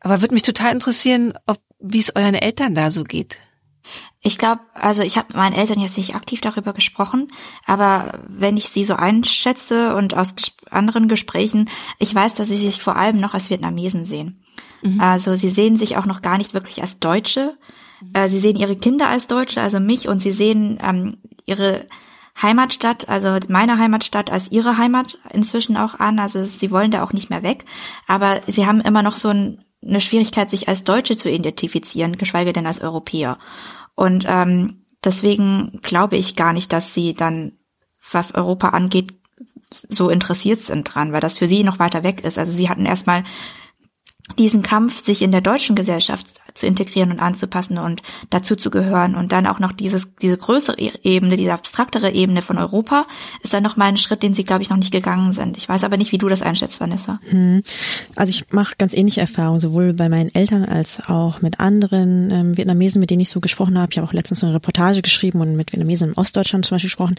Speaker 1: Aber würde mich total interessieren, ob wie es euren Eltern da so geht.
Speaker 3: Ich glaube, also ich habe mit meinen Eltern jetzt nicht aktiv darüber gesprochen, aber wenn ich sie so einschätze und aus anderen Gesprächen, ich weiß, dass sie sich vor allem noch als Vietnamesen sehen. Mhm. Also sie sehen sich auch noch gar nicht wirklich als Deutsche. Mhm. Sie sehen ihre Kinder als Deutsche, also mich, und sie sehen ähm, ihre Heimatstadt, also meine Heimatstadt als ihre Heimat inzwischen auch an. Also sie wollen da auch nicht mehr weg, aber sie haben immer noch so ein, eine Schwierigkeit, sich als Deutsche zu identifizieren, geschweige denn als Europäer. Und ähm, deswegen glaube ich gar nicht, dass sie dann, was Europa angeht, so interessiert sind dran, weil das für sie noch weiter weg ist. Also sie hatten erstmal diesen Kampf, sich in der deutschen Gesellschaft zu integrieren und anzupassen und dazu zu gehören. Und dann auch noch dieses, diese größere Ebene, diese abstraktere Ebene von Europa, ist dann noch mal ein Schritt, den sie, glaube ich, noch nicht gegangen sind. Ich weiß aber nicht, wie du das einschätzt, Vanessa. Hm.
Speaker 2: Also ich mache ganz ähnliche Erfahrungen, sowohl bei meinen Eltern als auch mit anderen ähm, Vietnamesen, mit denen ich so gesprochen habe. Ich habe auch letztens eine Reportage geschrieben und mit Vietnamesen im Ostdeutschland zum Beispiel gesprochen.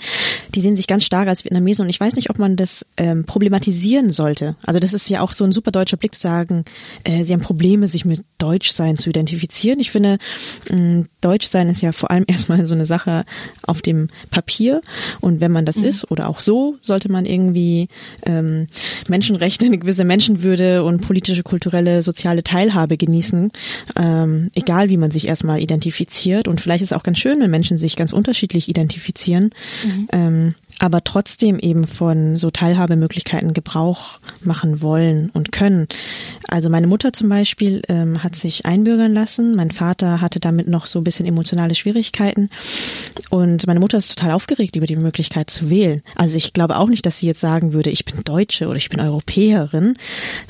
Speaker 2: Die sehen sich ganz stark als Vietnamesen und ich weiß nicht, ob man das ähm, problematisieren sollte. Also das ist ja auch so ein super deutscher Blick zu sagen, äh, sie haben Probleme, sich mit Deutschsein zu identifizieren identifizieren. Ich finde, Deutsch sein ist ja vor allem erstmal so eine Sache auf dem Papier. Und wenn man das mhm. ist oder auch so, sollte man irgendwie ähm, Menschenrechte, eine gewisse Menschenwürde und politische, kulturelle, soziale Teilhabe genießen, ähm, egal wie man sich erstmal identifiziert. Und vielleicht ist es auch ganz schön, wenn Menschen sich ganz unterschiedlich identifizieren. Mhm. Ähm, aber trotzdem eben von so Teilhabemöglichkeiten Gebrauch machen wollen und können. Also meine Mutter zum Beispiel ähm, hat sich einbürgern lassen. Mein Vater hatte damit noch so ein bisschen emotionale Schwierigkeiten. Und meine Mutter ist total aufgeregt über die Möglichkeit zu wählen. Also ich glaube auch nicht, dass sie jetzt sagen würde, ich bin Deutsche oder ich bin Europäerin.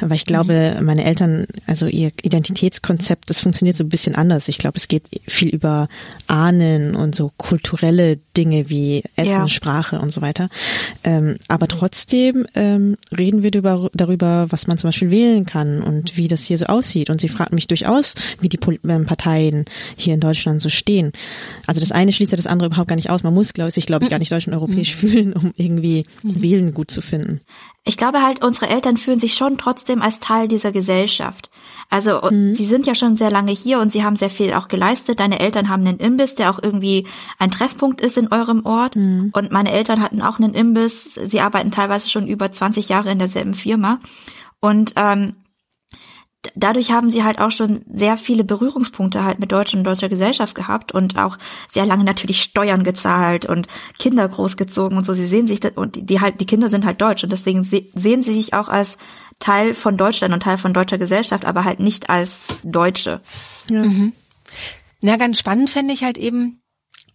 Speaker 2: Aber ich glaube, mhm. meine Eltern, also ihr Identitätskonzept, das funktioniert so ein bisschen anders. Ich glaube, es geht viel über Ahnen und so kulturelle Dinge wie Essen, ja. Sprache und so weiter. Ähm, aber trotzdem ähm, reden wir darüber, darüber, was man zum Beispiel wählen kann und wie das hier so aussieht. Und sie fragt mich durchaus, wie die ähm, Parteien hier in Deutschland so stehen. Also das eine schließt ja das andere überhaupt gar nicht aus. Man muss, glaube ich, sich, glaube ich, gar nicht deutsch und europäisch mhm. fühlen, um irgendwie mhm. Wählen gut zu finden.
Speaker 3: Ich glaube halt, unsere Eltern fühlen sich schon trotzdem als Teil dieser Gesellschaft. Also mhm. sie sind ja schon sehr lange hier und sie haben sehr viel auch geleistet. Deine Eltern haben einen Imbiss, der auch irgendwie ein Treffpunkt ist in eurem Ort. Mhm. Und meine Eltern hatten auch einen Imbiss. Sie arbeiten teilweise schon über 20 Jahre in derselben Firma. Und ähm, dadurch haben sie halt auch schon sehr viele Berührungspunkte halt mit deutscher und deutscher Gesellschaft gehabt und auch sehr lange natürlich Steuern gezahlt und Kinder großgezogen und so. Sie sehen sich das, und die, die halt die Kinder sind halt deutsch und deswegen se sehen sie sich auch als Teil von Deutschland und Teil von deutscher Gesellschaft, aber halt nicht als Deutsche.
Speaker 1: Ja, mhm. ja ganz spannend fände ich halt eben,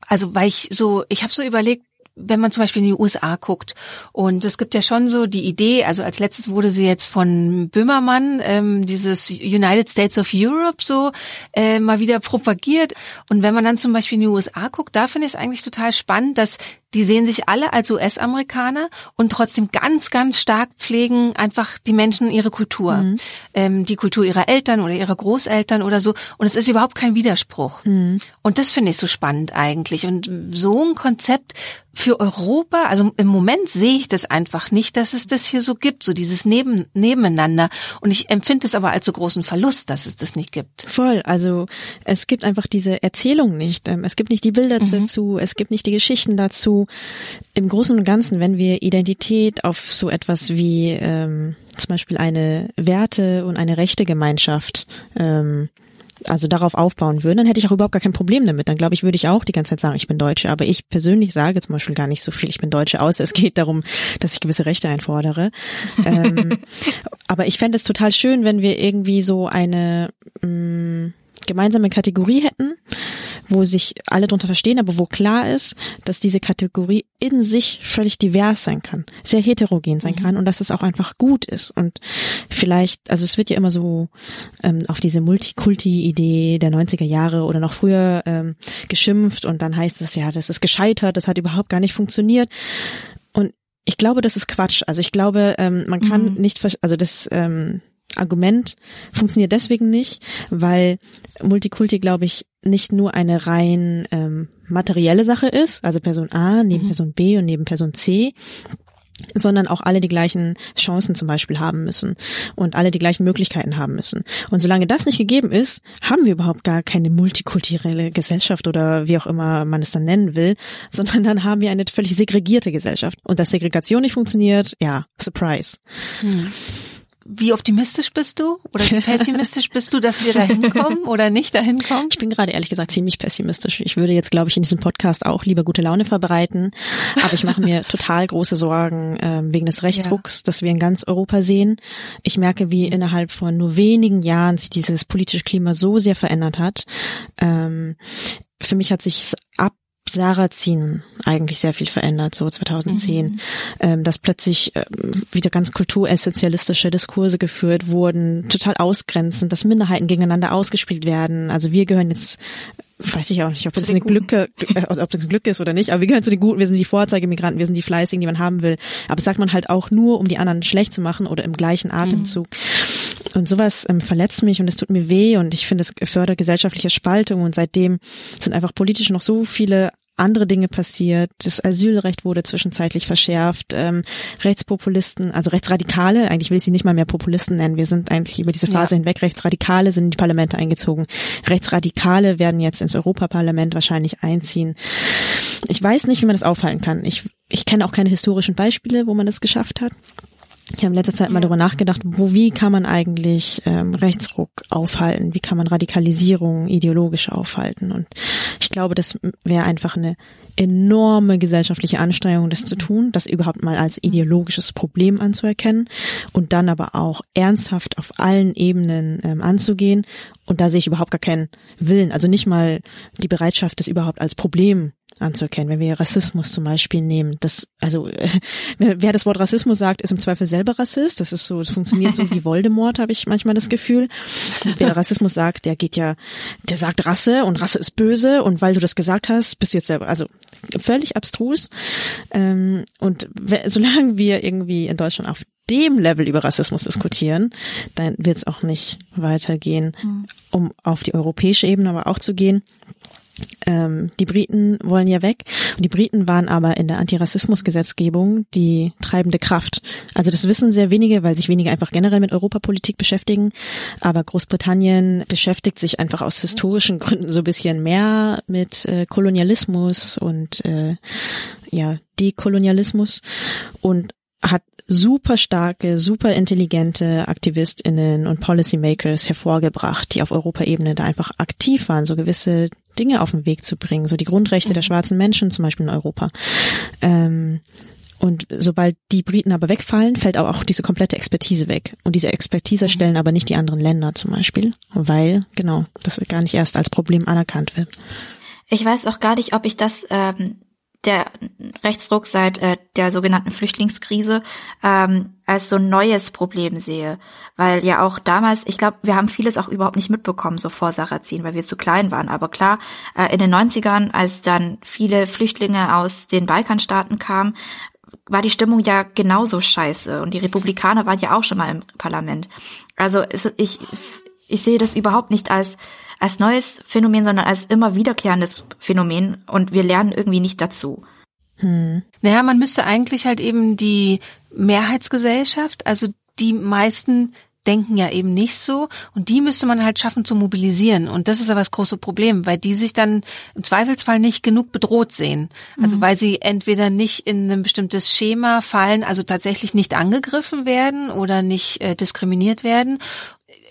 Speaker 1: also weil ich so, ich habe so überlegt, wenn man zum Beispiel in die USA guckt. Und es gibt ja schon so die Idee, also als letztes wurde sie jetzt von Böhmermann, ähm, dieses United States of Europe so äh, mal wieder propagiert. Und wenn man dann zum Beispiel in die USA guckt, da finde ich es eigentlich total spannend, dass die sehen sich alle als US-Amerikaner und trotzdem ganz, ganz stark pflegen einfach die Menschen ihre Kultur, mhm. ähm, die Kultur ihrer Eltern oder ihrer Großeltern oder so. Und es ist überhaupt kein Widerspruch. Mhm. Und das finde ich so spannend eigentlich. Und so ein Konzept für Europa, also im Moment sehe ich das einfach nicht, dass es das hier so gibt, so dieses Neben, Nebeneinander. Und ich empfinde es aber als so großen Verlust, dass es das nicht gibt.
Speaker 2: Voll. Also es gibt einfach diese Erzählung nicht. Ähm, es gibt nicht die Bilder mhm. dazu, es gibt nicht die Geschichten dazu im Großen und Ganzen, wenn wir Identität auf so etwas wie ähm, zum Beispiel eine Werte und eine rechte Gemeinschaft ähm, also darauf aufbauen würden, dann hätte ich auch überhaupt gar kein Problem damit. Dann glaube ich, würde ich auch die ganze Zeit sagen, ich bin Deutsche. Aber ich persönlich sage zum Beispiel gar nicht so viel, ich bin Deutsche, außer es geht darum, dass ich gewisse Rechte einfordere. ähm, aber ich fände es total schön, wenn wir irgendwie so eine mh, mm, gemeinsame Kategorie hätten, wo sich alle drunter verstehen, aber wo klar ist, dass diese Kategorie in sich völlig divers sein kann, sehr heterogen sein mhm. kann und dass es auch einfach gut ist. Und vielleicht, also es wird ja immer so ähm, auf diese Multikulti-Idee der 90er Jahre oder noch früher ähm, geschimpft und dann heißt es ja, das ist gescheitert, das hat überhaupt gar nicht funktioniert. Und ich glaube, das ist Quatsch. Also ich glaube, ähm, man kann mhm. nicht, also das ähm, Argument funktioniert deswegen nicht, weil Multikulti, glaube ich, nicht nur eine rein ähm, materielle Sache ist, also Person A neben mhm. Person B und neben Person C, sondern auch alle die gleichen Chancen zum Beispiel haben müssen und alle die gleichen Möglichkeiten haben müssen. Und solange das nicht gegeben ist, haben wir überhaupt gar keine multikulturelle Gesellschaft oder wie auch immer man es dann nennen will, sondern dann haben wir eine völlig segregierte Gesellschaft. Und dass Segregation nicht funktioniert, ja, surprise. Hm.
Speaker 1: Wie optimistisch bist du oder wie pessimistisch bist du, dass wir da hinkommen oder nicht dahin kommen?
Speaker 2: Ich bin gerade ehrlich gesagt ziemlich pessimistisch. Ich würde jetzt, glaube ich, in diesem Podcast auch lieber gute Laune verbreiten, aber ich mache mir total große Sorgen äh, wegen des Rechtsrucks, ja. das wir in ganz Europa sehen. Ich merke, wie innerhalb von nur wenigen Jahren sich dieses politische Klima so sehr verändert hat. Ähm, für mich hat sich ab Sarrazin eigentlich sehr viel verändert, so 2010, mhm. ähm, dass plötzlich äh, wieder ganz kulturessentialistische Diskurse geführt wurden, total ausgrenzend, dass Minderheiten gegeneinander ausgespielt werden. Also wir gehören jetzt weiß ich auch nicht, ob das eine Glück, äh, ob das ein Glück ist oder nicht, aber wir gehören zu den Guten, wir sind die Vorzeigemigranten, wir sind die Fleißigen, die man haben will. Aber das sagt man halt auch nur, um die anderen schlecht zu machen oder im gleichen Atemzug. Mhm. Und sowas ähm, verletzt mich und es tut mir weh und ich finde, es fördert gesellschaftliche Spaltung und seitdem sind einfach politisch noch so viele andere Dinge passiert. Das Asylrecht wurde zwischenzeitlich verschärft. Ähm, Rechtspopulisten, also Rechtsradikale, eigentlich will ich sie nicht mal mehr Populisten nennen. Wir sind eigentlich über diese Phase ja. hinweg. Rechtsradikale sind in die Parlamente eingezogen. Rechtsradikale werden jetzt ins Europaparlament wahrscheinlich einziehen. Ich weiß nicht, wie man das aufhalten kann. Ich, ich kenne auch keine historischen Beispiele, wo man das geschafft hat. Ich habe in letzter Zeit mal darüber nachgedacht, wo wie kann man eigentlich ähm, Rechtsruck aufhalten, wie kann man Radikalisierung ideologisch aufhalten. Und ich glaube, das wäre einfach eine enorme gesellschaftliche Anstrengung, das zu tun, das überhaupt mal als ideologisches Problem anzuerkennen und dann aber auch ernsthaft auf allen Ebenen ähm, anzugehen. Und da sehe ich überhaupt gar keinen Willen, also nicht mal die Bereitschaft, das überhaupt als Problem anzuerkennen. Wenn wir Rassismus zum Beispiel nehmen, das, also äh, wer das Wort Rassismus sagt, ist im Zweifel selber Rassist. Das ist so, es funktioniert so wie Voldemort, habe ich manchmal das Gefühl. Wer Rassismus sagt, der geht ja, der sagt Rasse und Rasse ist böse und weil du das gesagt hast, bist du jetzt selber, also völlig abstrus. Ähm, und solange wir irgendwie in Deutschland auf dem Level über Rassismus diskutieren, dann wird es auch nicht weitergehen, mhm. um auf die europäische Ebene aber auch zu gehen ähm, die Briten wollen ja weg und die Briten waren aber in der Antirassismusgesetzgebung die treibende Kraft. Also das wissen sehr wenige, weil sich wenige einfach generell mit Europapolitik beschäftigen. Aber Großbritannien beschäftigt sich einfach aus historischen Gründen so ein bisschen mehr mit äh, Kolonialismus und äh, ja Dekolonialismus und hat super starke, super intelligente AktivistInnen und Policymakers hervorgebracht, die auf Europaebene da einfach aktiv waren, so gewisse Dinge auf den Weg zu bringen, so die Grundrechte der mhm. schwarzen Menschen zum Beispiel in Europa. Ähm, und sobald die Briten aber wegfallen, fällt auch diese komplette Expertise weg. Und diese Expertise mhm. stellen aber nicht die anderen Länder zum Beispiel, weil, genau, das gar nicht erst als Problem anerkannt wird.
Speaker 3: Ich weiß auch gar nicht, ob ich das ähm, der Rechtsruck seit äh, der sogenannten Flüchtlingskrise ähm, als so ein neues Problem sehe. Weil ja auch damals, ich glaube, wir haben vieles auch überhaupt nicht mitbekommen, so vor Sarrazin, weil wir zu klein waren. Aber klar, äh, in den 90ern, als dann viele Flüchtlinge aus den Balkanstaaten kamen, war die Stimmung ja genauso scheiße. Und die Republikaner waren ja auch schon mal im Parlament. Also ich, ich sehe das überhaupt nicht als als neues Phänomen, sondern als immer wiederkehrendes Phänomen und wir lernen irgendwie nicht dazu.
Speaker 1: Hm. Naja, man müsste eigentlich halt eben die Mehrheitsgesellschaft, also die meisten denken ja eben nicht so und die müsste man halt schaffen zu mobilisieren und das ist aber das große Problem, weil die sich dann im Zweifelsfall nicht genug bedroht sehen. Also mhm. weil sie entweder nicht in ein bestimmtes Schema fallen, also tatsächlich nicht angegriffen werden oder nicht äh, diskriminiert werden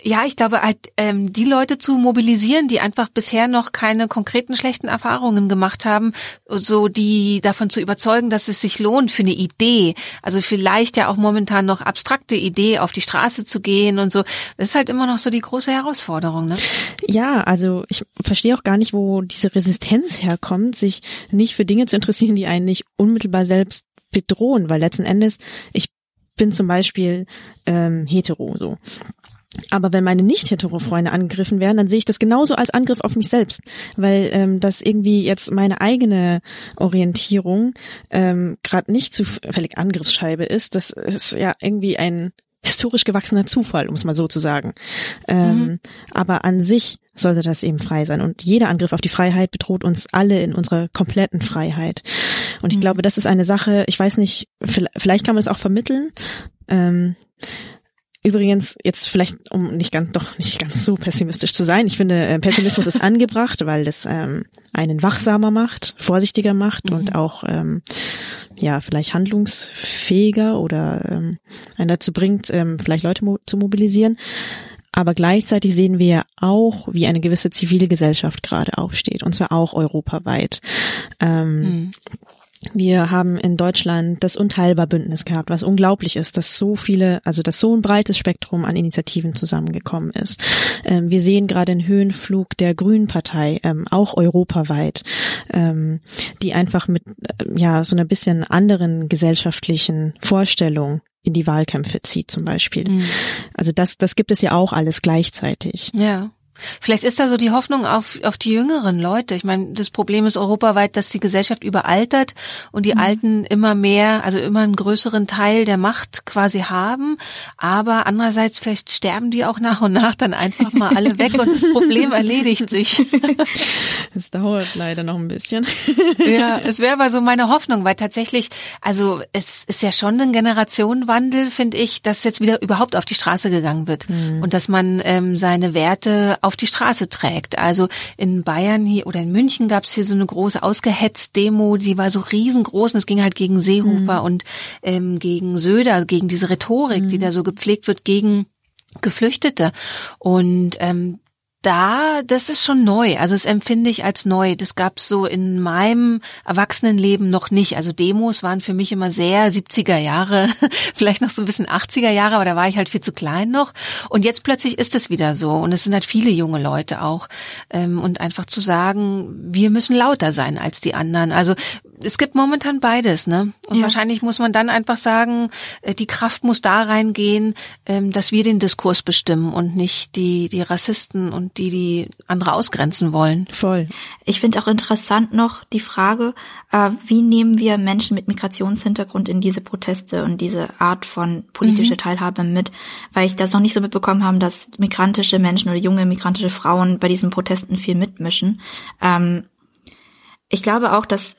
Speaker 1: ja, ich glaube halt, ähm, die Leute zu mobilisieren, die einfach bisher noch keine konkreten schlechten Erfahrungen gemacht haben, so die davon zu überzeugen, dass es sich lohnt für eine Idee, also vielleicht ja auch momentan noch abstrakte Idee, auf die Straße zu gehen und so. Das ist halt immer noch so die große Herausforderung, ne?
Speaker 2: Ja, also ich verstehe auch gar nicht, wo diese Resistenz herkommt, sich nicht für Dinge zu interessieren, die einen nicht unmittelbar selbst bedrohen, weil letzten Endes ich bin zum Beispiel ähm, hetero so aber wenn meine nicht-hetero-Freunde angegriffen werden, dann sehe ich das genauso als Angriff auf mich selbst, weil ähm, das irgendwie jetzt meine eigene Orientierung ähm, gerade nicht zufällig Angriffsscheibe ist. Das ist ja irgendwie ein historisch gewachsener Zufall, um es mal so zu sagen. Ähm, mhm. Aber an sich sollte das eben frei sein. Und jeder Angriff auf die Freiheit bedroht uns alle in unserer kompletten Freiheit. Und ich mhm. glaube, das ist eine Sache, ich weiß nicht, vielleicht kann man es auch vermitteln. Ähm, Übrigens, jetzt vielleicht, um nicht ganz, doch nicht ganz so pessimistisch zu sein, ich finde, äh, Pessimismus ist angebracht, weil das ähm, einen wachsamer macht, vorsichtiger macht mhm. und auch ähm, ja vielleicht handlungsfähiger oder ähm, einen dazu bringt, ähm, vielleicht Leute mo zu mobilisieren. Aber gleichzeitig sehen wir auch, wie eine gewisse zivile Gesellschaft gerade aufsteht, und zwar auch europaweit. Ähm, mhm. Wir haben in Deutschland das Unteilbar-Bündnis gehabt, was unglaublich ist, dass so viele, also dass so ein breites Spektrum an Initiativen zusammengekommen ist. Ähm, wir sehen gerade den Höhenflug der Grünen Partei, ähm, auch europaweit, ähm, die einfach mit äh, ja so einer bisschen anderen gesellschaftlichen Vorstellung in die Wahlkämpfe zieht zum Beispiel. Mhm. Also das, das gibt es ja auch alles gleichzeitig.
Speaker 1: Ja. Vielleicht ist da so die Hoffnung auf, auf die jüngeren Leute. Ich meine, das Problem ist europaweit, dass die Gesellschaft überaltert und die mhm. Alten immer mehr, also immer einen größeren Teil der Macht quasi haben. Aber andererseits vielleicht sterben die auch nach und nach dann einfach mal alle weg und das Problem erledigt sich.
Speaker 2: Es dauert leider noch ein bisschen.
Speaker 1: Ja, es wäre aber so meine Hoffnung, weil tatsächlich, also es ist ja schon ein Generationenwandel, finde ich, dass jetzt wieder überhaupt auf die Straße gegangen wird mhm. und dass man ähm, seine Werte auf die Straße trägt. Also in Bayern hier oder in München gab es hier so eine große Ausgehetzt-Demo, die war so riesengroß und es ging halt gegen Seehofer mhm. und ähm, gegen Söder, gegen diese Rhetorik, mhm. die da so gepflegt wird, gegen Geflüchtete. Und ähm, da, das ist schon neu. Also das empfinde ich als neu. Das gab's so in meinem Erwachsenenleben noch nicht. Also Demos waren für mich immer sehr 70er Jahre, vielleicht noch so ein bisschen 80er Jahre, aber da war ich halt viel zu klein noch. Und jetzt plötzlich ist es wieder so. Und es sind halt viele junge Leute auch. Ähm, und einfach zu sagen, wir müssen lauter sein als die anderen. Also es gibt momentan beides, ne? Und ja. wahrscheinlich muss man dann einfach sagen, äh, die Kraft muss da reingehen, ähm, dass wir den Diskurs bestimmen und nicht die, die Rassisten und die, die andere ausgrenzen wollen.
Speaker 2: Voll.
Speaker 3: Ich finde auch interessant noch die Frage, äh, wie nehmen wir Menschen mit Migrationshintergrund in diese Proteste und diese Art von politische mhm. Teilhabe mit? Weil ich das noch nicht so mitbekommen habe, dass migrantische Menschen oder junge migrantische Frauen bei diesen Protesten viel mitmischen. Ähm, ich glaube auch, dass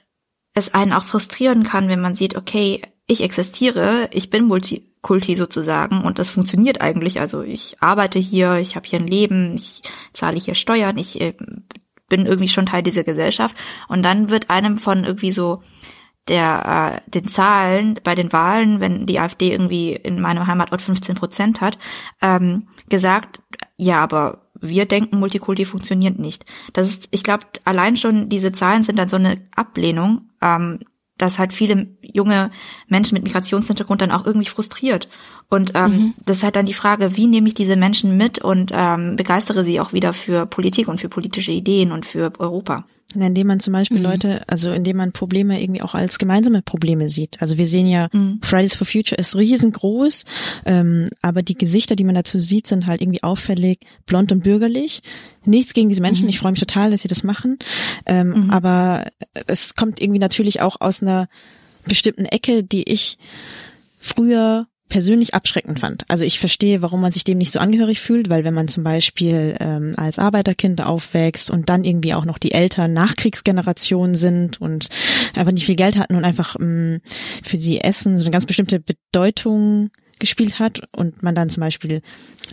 Speaker 3: es einen auch frustrieren kann, wenn man sieht, okay, ich existiere, ich bin Multikulti sozusagen und das funktioniert eigentlich. Also ich arbeite hier, ich habe hier ein Leben, ich zahle hier Steuern, ich äh, bin irgendwie schon Teil dieser Gesellschaft und dann wird einem von irgendwie so der äh, den Zahlen bei den Wahlen, wenn die AfD irgendwie in meinem Heimatort 15 Prozent hat, ähm, gesagt, ja, aber wir denken, Multikulti funktioniert nicht. Das ist, ich glaube, allein schon diese Zahlen sind dann so eine Ablehnung, ähm, dass halt viele junge Menschen mit Migrationshintergrund dann auch irgendwie frustriert. Und ähm, mhm. das ist halt dann die Frage, wie nehme ich diese Menschen mit und ähm, begeistere sie auch wieder für Politik und für politische Ideen und für Europa.
Speaker 2: Indem man zum Beispiel mhm. Leute, also indem man Probleme irgendwie auch als gemeinsame Probleme sieht. Also wir sehen ja, mhm. Fridays for Future ist riesengroß, ähm, aber die Gesichter, die man dazu sieht, sind halt irgendwie auffällig, blond und bürgerlich. Nichts gegen diese Menschen, mhm. ich freue mich total, dass sie das machen. Ähm, mhm. aber es kommt irgendwie natürlich auch aus einer bestimmten Ecke, die ich früher persönlich abschreckend fand. Also ich verstehe, warum man sich dem nicht so angehörig fühlt, weil wenn man zum Beispiel ähm, als Arbeiterkind aufwächst und dann irgendwie auch noch die Eltern Nachkriegsgeneration sind und einfach nicht viel Geld hatten und einfach ähm, für sie Essen so eine ganz bestimmte Bedeutung gespielt hat und man dann zum Beispiel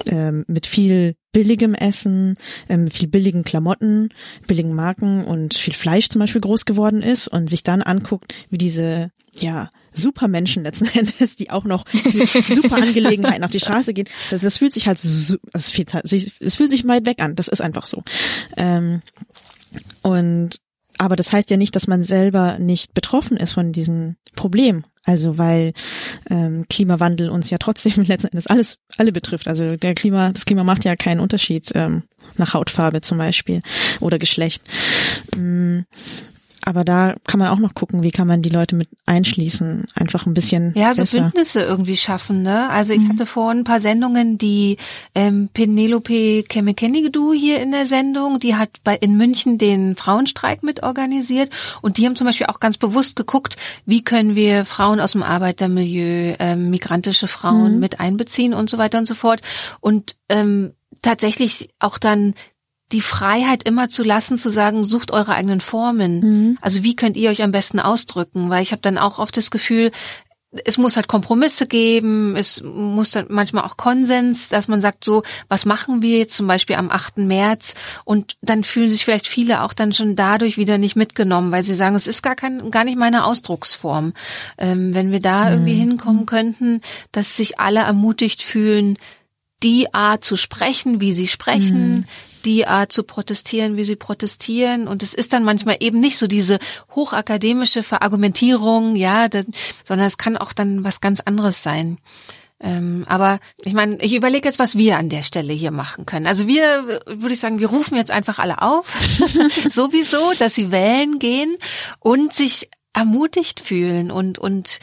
Speaker 2: ähm, mit viel billigem Essen, ähm, viel billigen Klamotten, billigen Marken und viel Fleisch zum Beispiel groß geworden ist und sich dann anguckt, wie diese ja super Menschen letzten Endes, die auch noch super Angelegenheiten auf die Straße gehen. Das, das fühlt sich halt es fühlt, fühlt sich weit weg an. Das ist einfach so. Ähm, und aber das heißt ja nicht, dass man selber nicht betroffen ist von diesem Problem. Also weil ähm, Klimawandel uns ja trotzdem letzten Endes alles alle betrifft. Also der Klima, das Klima macht ja keinen Unterschied ähm, nach Hautfarbe zum Beispiel oder Geschlecht. Aber da kann man auch noch gucken, wie kann man die Leute mit einschließen, einfach ein bisschen
Speaker 1: ja so
Speaker 2: besser.
Speaker 1: Bündnisse irgendwie schaffen. Ne? Also ich mhm. hatte vorhin ein paar Sendungen, die ähm, Penelope Kemekenigedu hier in der Sendung, die hat bei in München den Frauenstreik mit organisiert und die haben zum Beispiel auch ganz bewusst geguckt, wie können wir Frauen aus dem Arbeitermilieu, ähm, migrantische Frauen mhm. mit einbeziehen und so weiter und so fort und ähm, tatsächlich auch dann die Freiheit immer zu lassen, zu sagen, sucht eure eigenen Formen. Mhm. Also wie könnt ihr euch am besten ausdrücken? Weil ich habe dann auch oft das Gefühl, es muss halt Kompromisse geben, es muss dann manchmal auch Konsens, dass man sagt, so, was machen wir jetzt zum Beispiel am 8. März? Und dann fühlen sich vielleicht viele auch dann schon dadurch wieder nicht mitgenommen, weil sie sagen, es ist gar kein, gar nicht meine Ausdrucksform. Ähm, wenn wir da irgendwie mhm. hinkommen könnten, dass sich alle ermutigt fühlen, die Art zu sprechen, wie sie sprechen, mhm die Art zu protestieren, wie sie protestieren. Und es ist dann manchmal eben nicht so diese hochakademische Verargumentierung, ja, das, sondern es kann auch dann was ganz anderes sein. Ähm, aber ich meine, ich überlege jetzt, was wir an der Stelle hier machen können. Also wir, würde ich sagen, wir rufen jetzt einfach alle auf, sowieso, dass sie wählen gehen und sich ermutigt fühlen und und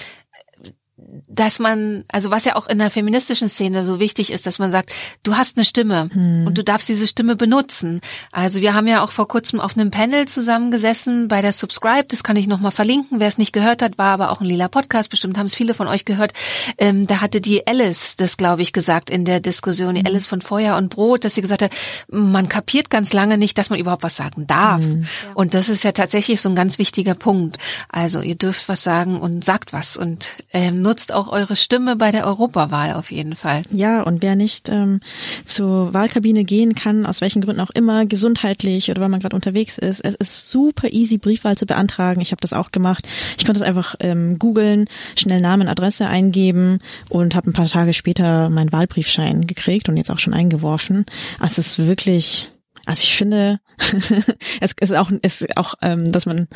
Speaker 1: dass man, also was ja auch in der feministischen Szene so wichtig ist, dass man sagt, du hast eine Stimme hm. und du darfst diese Stimme benutzen. Also wir haben ja auch vor kurzem auf einem Panel zusammengesessen bei der Subscribe, das kann ich nochmal verlinken, wer es nicht gehört hat, war aber auch ein lila Podcast, bestimmt haben es viele von euch gehört. Ähm, da hatte die Alice das, glaube ich, gesagt in der Diskussion, die hm. Alice von Feuer und Brot, dass sie gesagt hat, man kapiert ganz lange nicht, dass man überhaupt was sagen darf. Hm. Und das ist ja tatsächlich so ein ganz wichtiger Punkt. Also ihr dürft was sagen und sagt was und ähm, nutzt auch eure Stimme bei der Europawahl auf jeden Fall.
Speaker 2: Ja, und wer nicht ähm, zur Wahlkabine gehen kann, aus welchen Gründen auch immer, gesundheitlich oder weil man gerade unterwegs ist, es ist super easy, Briefwahl zu beantragen. Ich habe das auch gemacht. Ich konnte es einfach ähm, googeln, schnell Namen, Adresse eingeben und habe ein paar Tage später meinen Wahlbriefschein gekriegt und jetzt auch schon eingeworfen. Also es ist wirklich also ich finde, es ist auch, ist auch ähm, dass man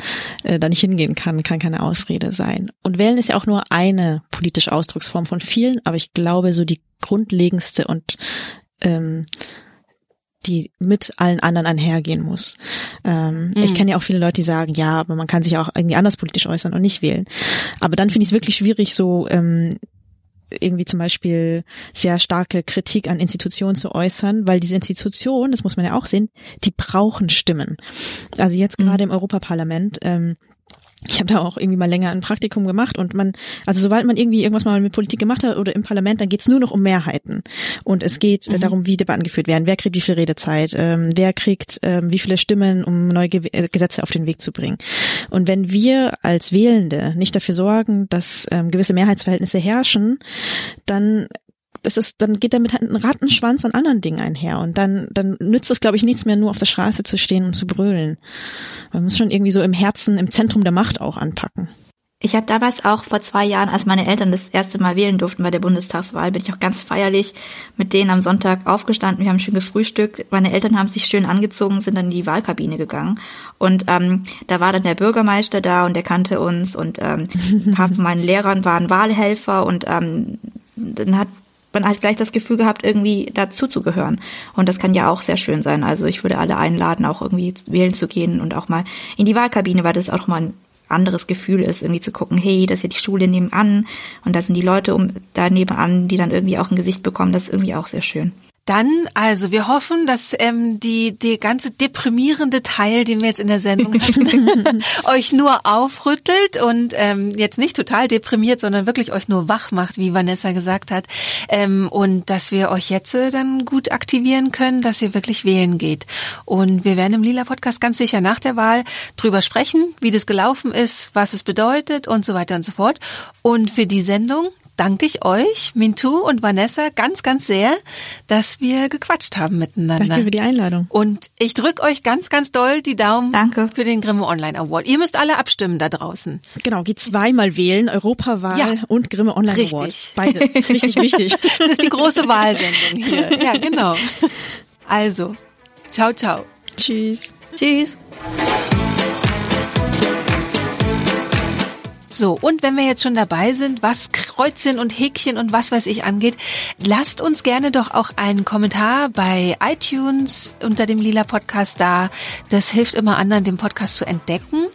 Speaker 2: äh, da nicht hingehen kann, kann keine Ausrede sein. Und wählen ist ja auch nur eine politische Ausdrucksform von vielen, aber ich glaube, so die grundlegendste und ähm, die mit allen anderen einhergehen muss. Ähm, mhm. Ich kenne ja auch viele Leute, die sagen, ja, aber man kann sich auch irgendwie anders politisch äußern und nicht wählen. Aber dann finde ich es wirklich schwierig, so ähm, irgendwie zum Beispiel sehr starke Kritik an Institutionen zu äußern, weil diese Institutionen, das muss man ja auch sehen, die brauchen Stimmen. Also jetzt mhm. gerade im Europaparlament ähm, ich habe da auch irgendwie mal länger ein Praktikum gemacht und man, also sobald man irgendwie irgendwas mal mit Politik gemacht hat oder im Parlament, dann geht's nur noch um Mehrheiten. Und es geht äh, mhm. darum, wie Debatten geführt werden, wer kriegt wie viel Redezeit, ähm, wer kriegt ähm, wie viele Stimmen, um neue Ge äh, Gesetze auf den Weg zu bringen. Und wenn wir als Wählende nicht dafür sorgen, dass ähm, gewisse Mehrheitsverhältnisse herrschen, dann das ist, dann geht damit halt ein Rattenschwanz an anderen Dingen einher. Und dann, dann nützt es, glaube ich, nichts mehr, nur auf der Straße zu stehen und zu brüllen. Man muss schon irgendwie so im Herzen, im Zentrum der Macht auch anpacken.
Speaker 3: Ich habe damals auch vor zwei Jahren, als meine Eltern das erste Mal wählen durften bei der Bundestagswahl, bin ich auch ganz feierlich mit denen am Sonntag aufgestanden. Wir haben schön gefrühstückt. Meine Eltern haben sich schön angezogen, sind dann in die Wahlkabine gegangen. Und ähm, da war dann der Bürgermeister da und der kannte uns und ähm, ein paar von meinen Lehrern waren Wahlhelfer und ähm, dann hat man halt gleich das Gefühl gehabt, irgendwie dazu zu gehören. Und das kann ja auch sehr schön sein. Also ich würde alle einladen, auch irgendwie wählen zu gehen und auch mal in die Wahlkabine, weil das auch mal ein anderes Gefühl ist, irgendwie zu gucken, hey, das ist ja die Schule nebenan und da sind die Leute um da nebenan, die dann irgendwie auch ein Gesicht bekommen. Das ist irgendwie auch sehr schön.
Speaker 1: Dann, also wir hoffen, dass ähm, die, die ganze deprimierende Teil, den wir jetzt in der Sendung hatten, euch nur aufrüttelt und ähm, jetzt nicht total deprimiert, sondern wirklich euch nur wach macht, wie Vanessa gesagt hat. Ähm, und dass wir euch jetzt äh, dann gut aktivieren können, dass ihr wirklich wählen geht. Und wir werden im Lila Podcast ganz sicher nach der Wahl drüber sprechen, wie das gelaufen ist, was es bedeutet und so weiter und so fort. Und für die Sendung danke ich euch, Mintu und Vanessa, ganz, ganz sehr, dass wir gequatscht haben miteinander.
Speaker 2: Danke für die Einladung.
Speaker 1: Und ich drücke euch ganz, ganz doll die Daumen
Speaker 3: danke.
Speaker 1: für den Grimme Online Award. Ihr müsst alle abstimmen da draußen.
Speaker 2: Genau, geht zweimal wählen, Europawahl ja. und Grimme Online
Speaker 1: Richtig.
Speaker 2: Award. Beides, richtig wichtig.
Speaker 1: Das ist die große Wahlsendung hier. Ja, genau. Also, ciao, ciao.
Speaker 2: Tschüss.
Speaker 3: Tschüss.
Speaker 1: So, und wenn wir jetzt schon dabei sind, was Kreuzchen und Häkchen und was weiß ich angeht, lasst uns gerne doch auch einen Kommentar bei iTunes unter dem Lila Podcast da. Das hilft immer anderen, den Podcast zu entdecken.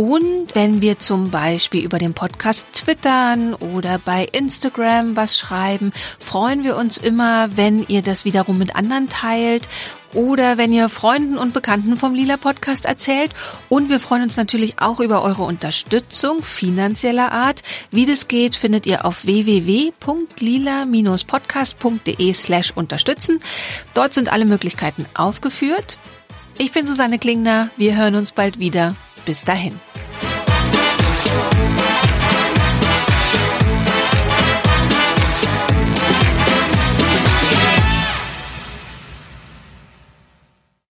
Speaker 1: Und wenn wir zum Beispiel über den Podcast twittern oder bei Instagram was schreiben, freuen wir uns immer, wenn ihr das wiederum mit anderen teilt oder wenn ihr Freunden und Bekannten vom Lila Podcast erzählt. Und wir freuen uns natürlich auch über eure Unterstützung finanzieller Art. Wie das geht, findet ihr auf www.lila-podcast.de slash unterstützen. Dort sind alle Möglichkeiten aufgeführt. Ich bin Susanne Klingner. Wir hören uns bald wieder. Bis dahin.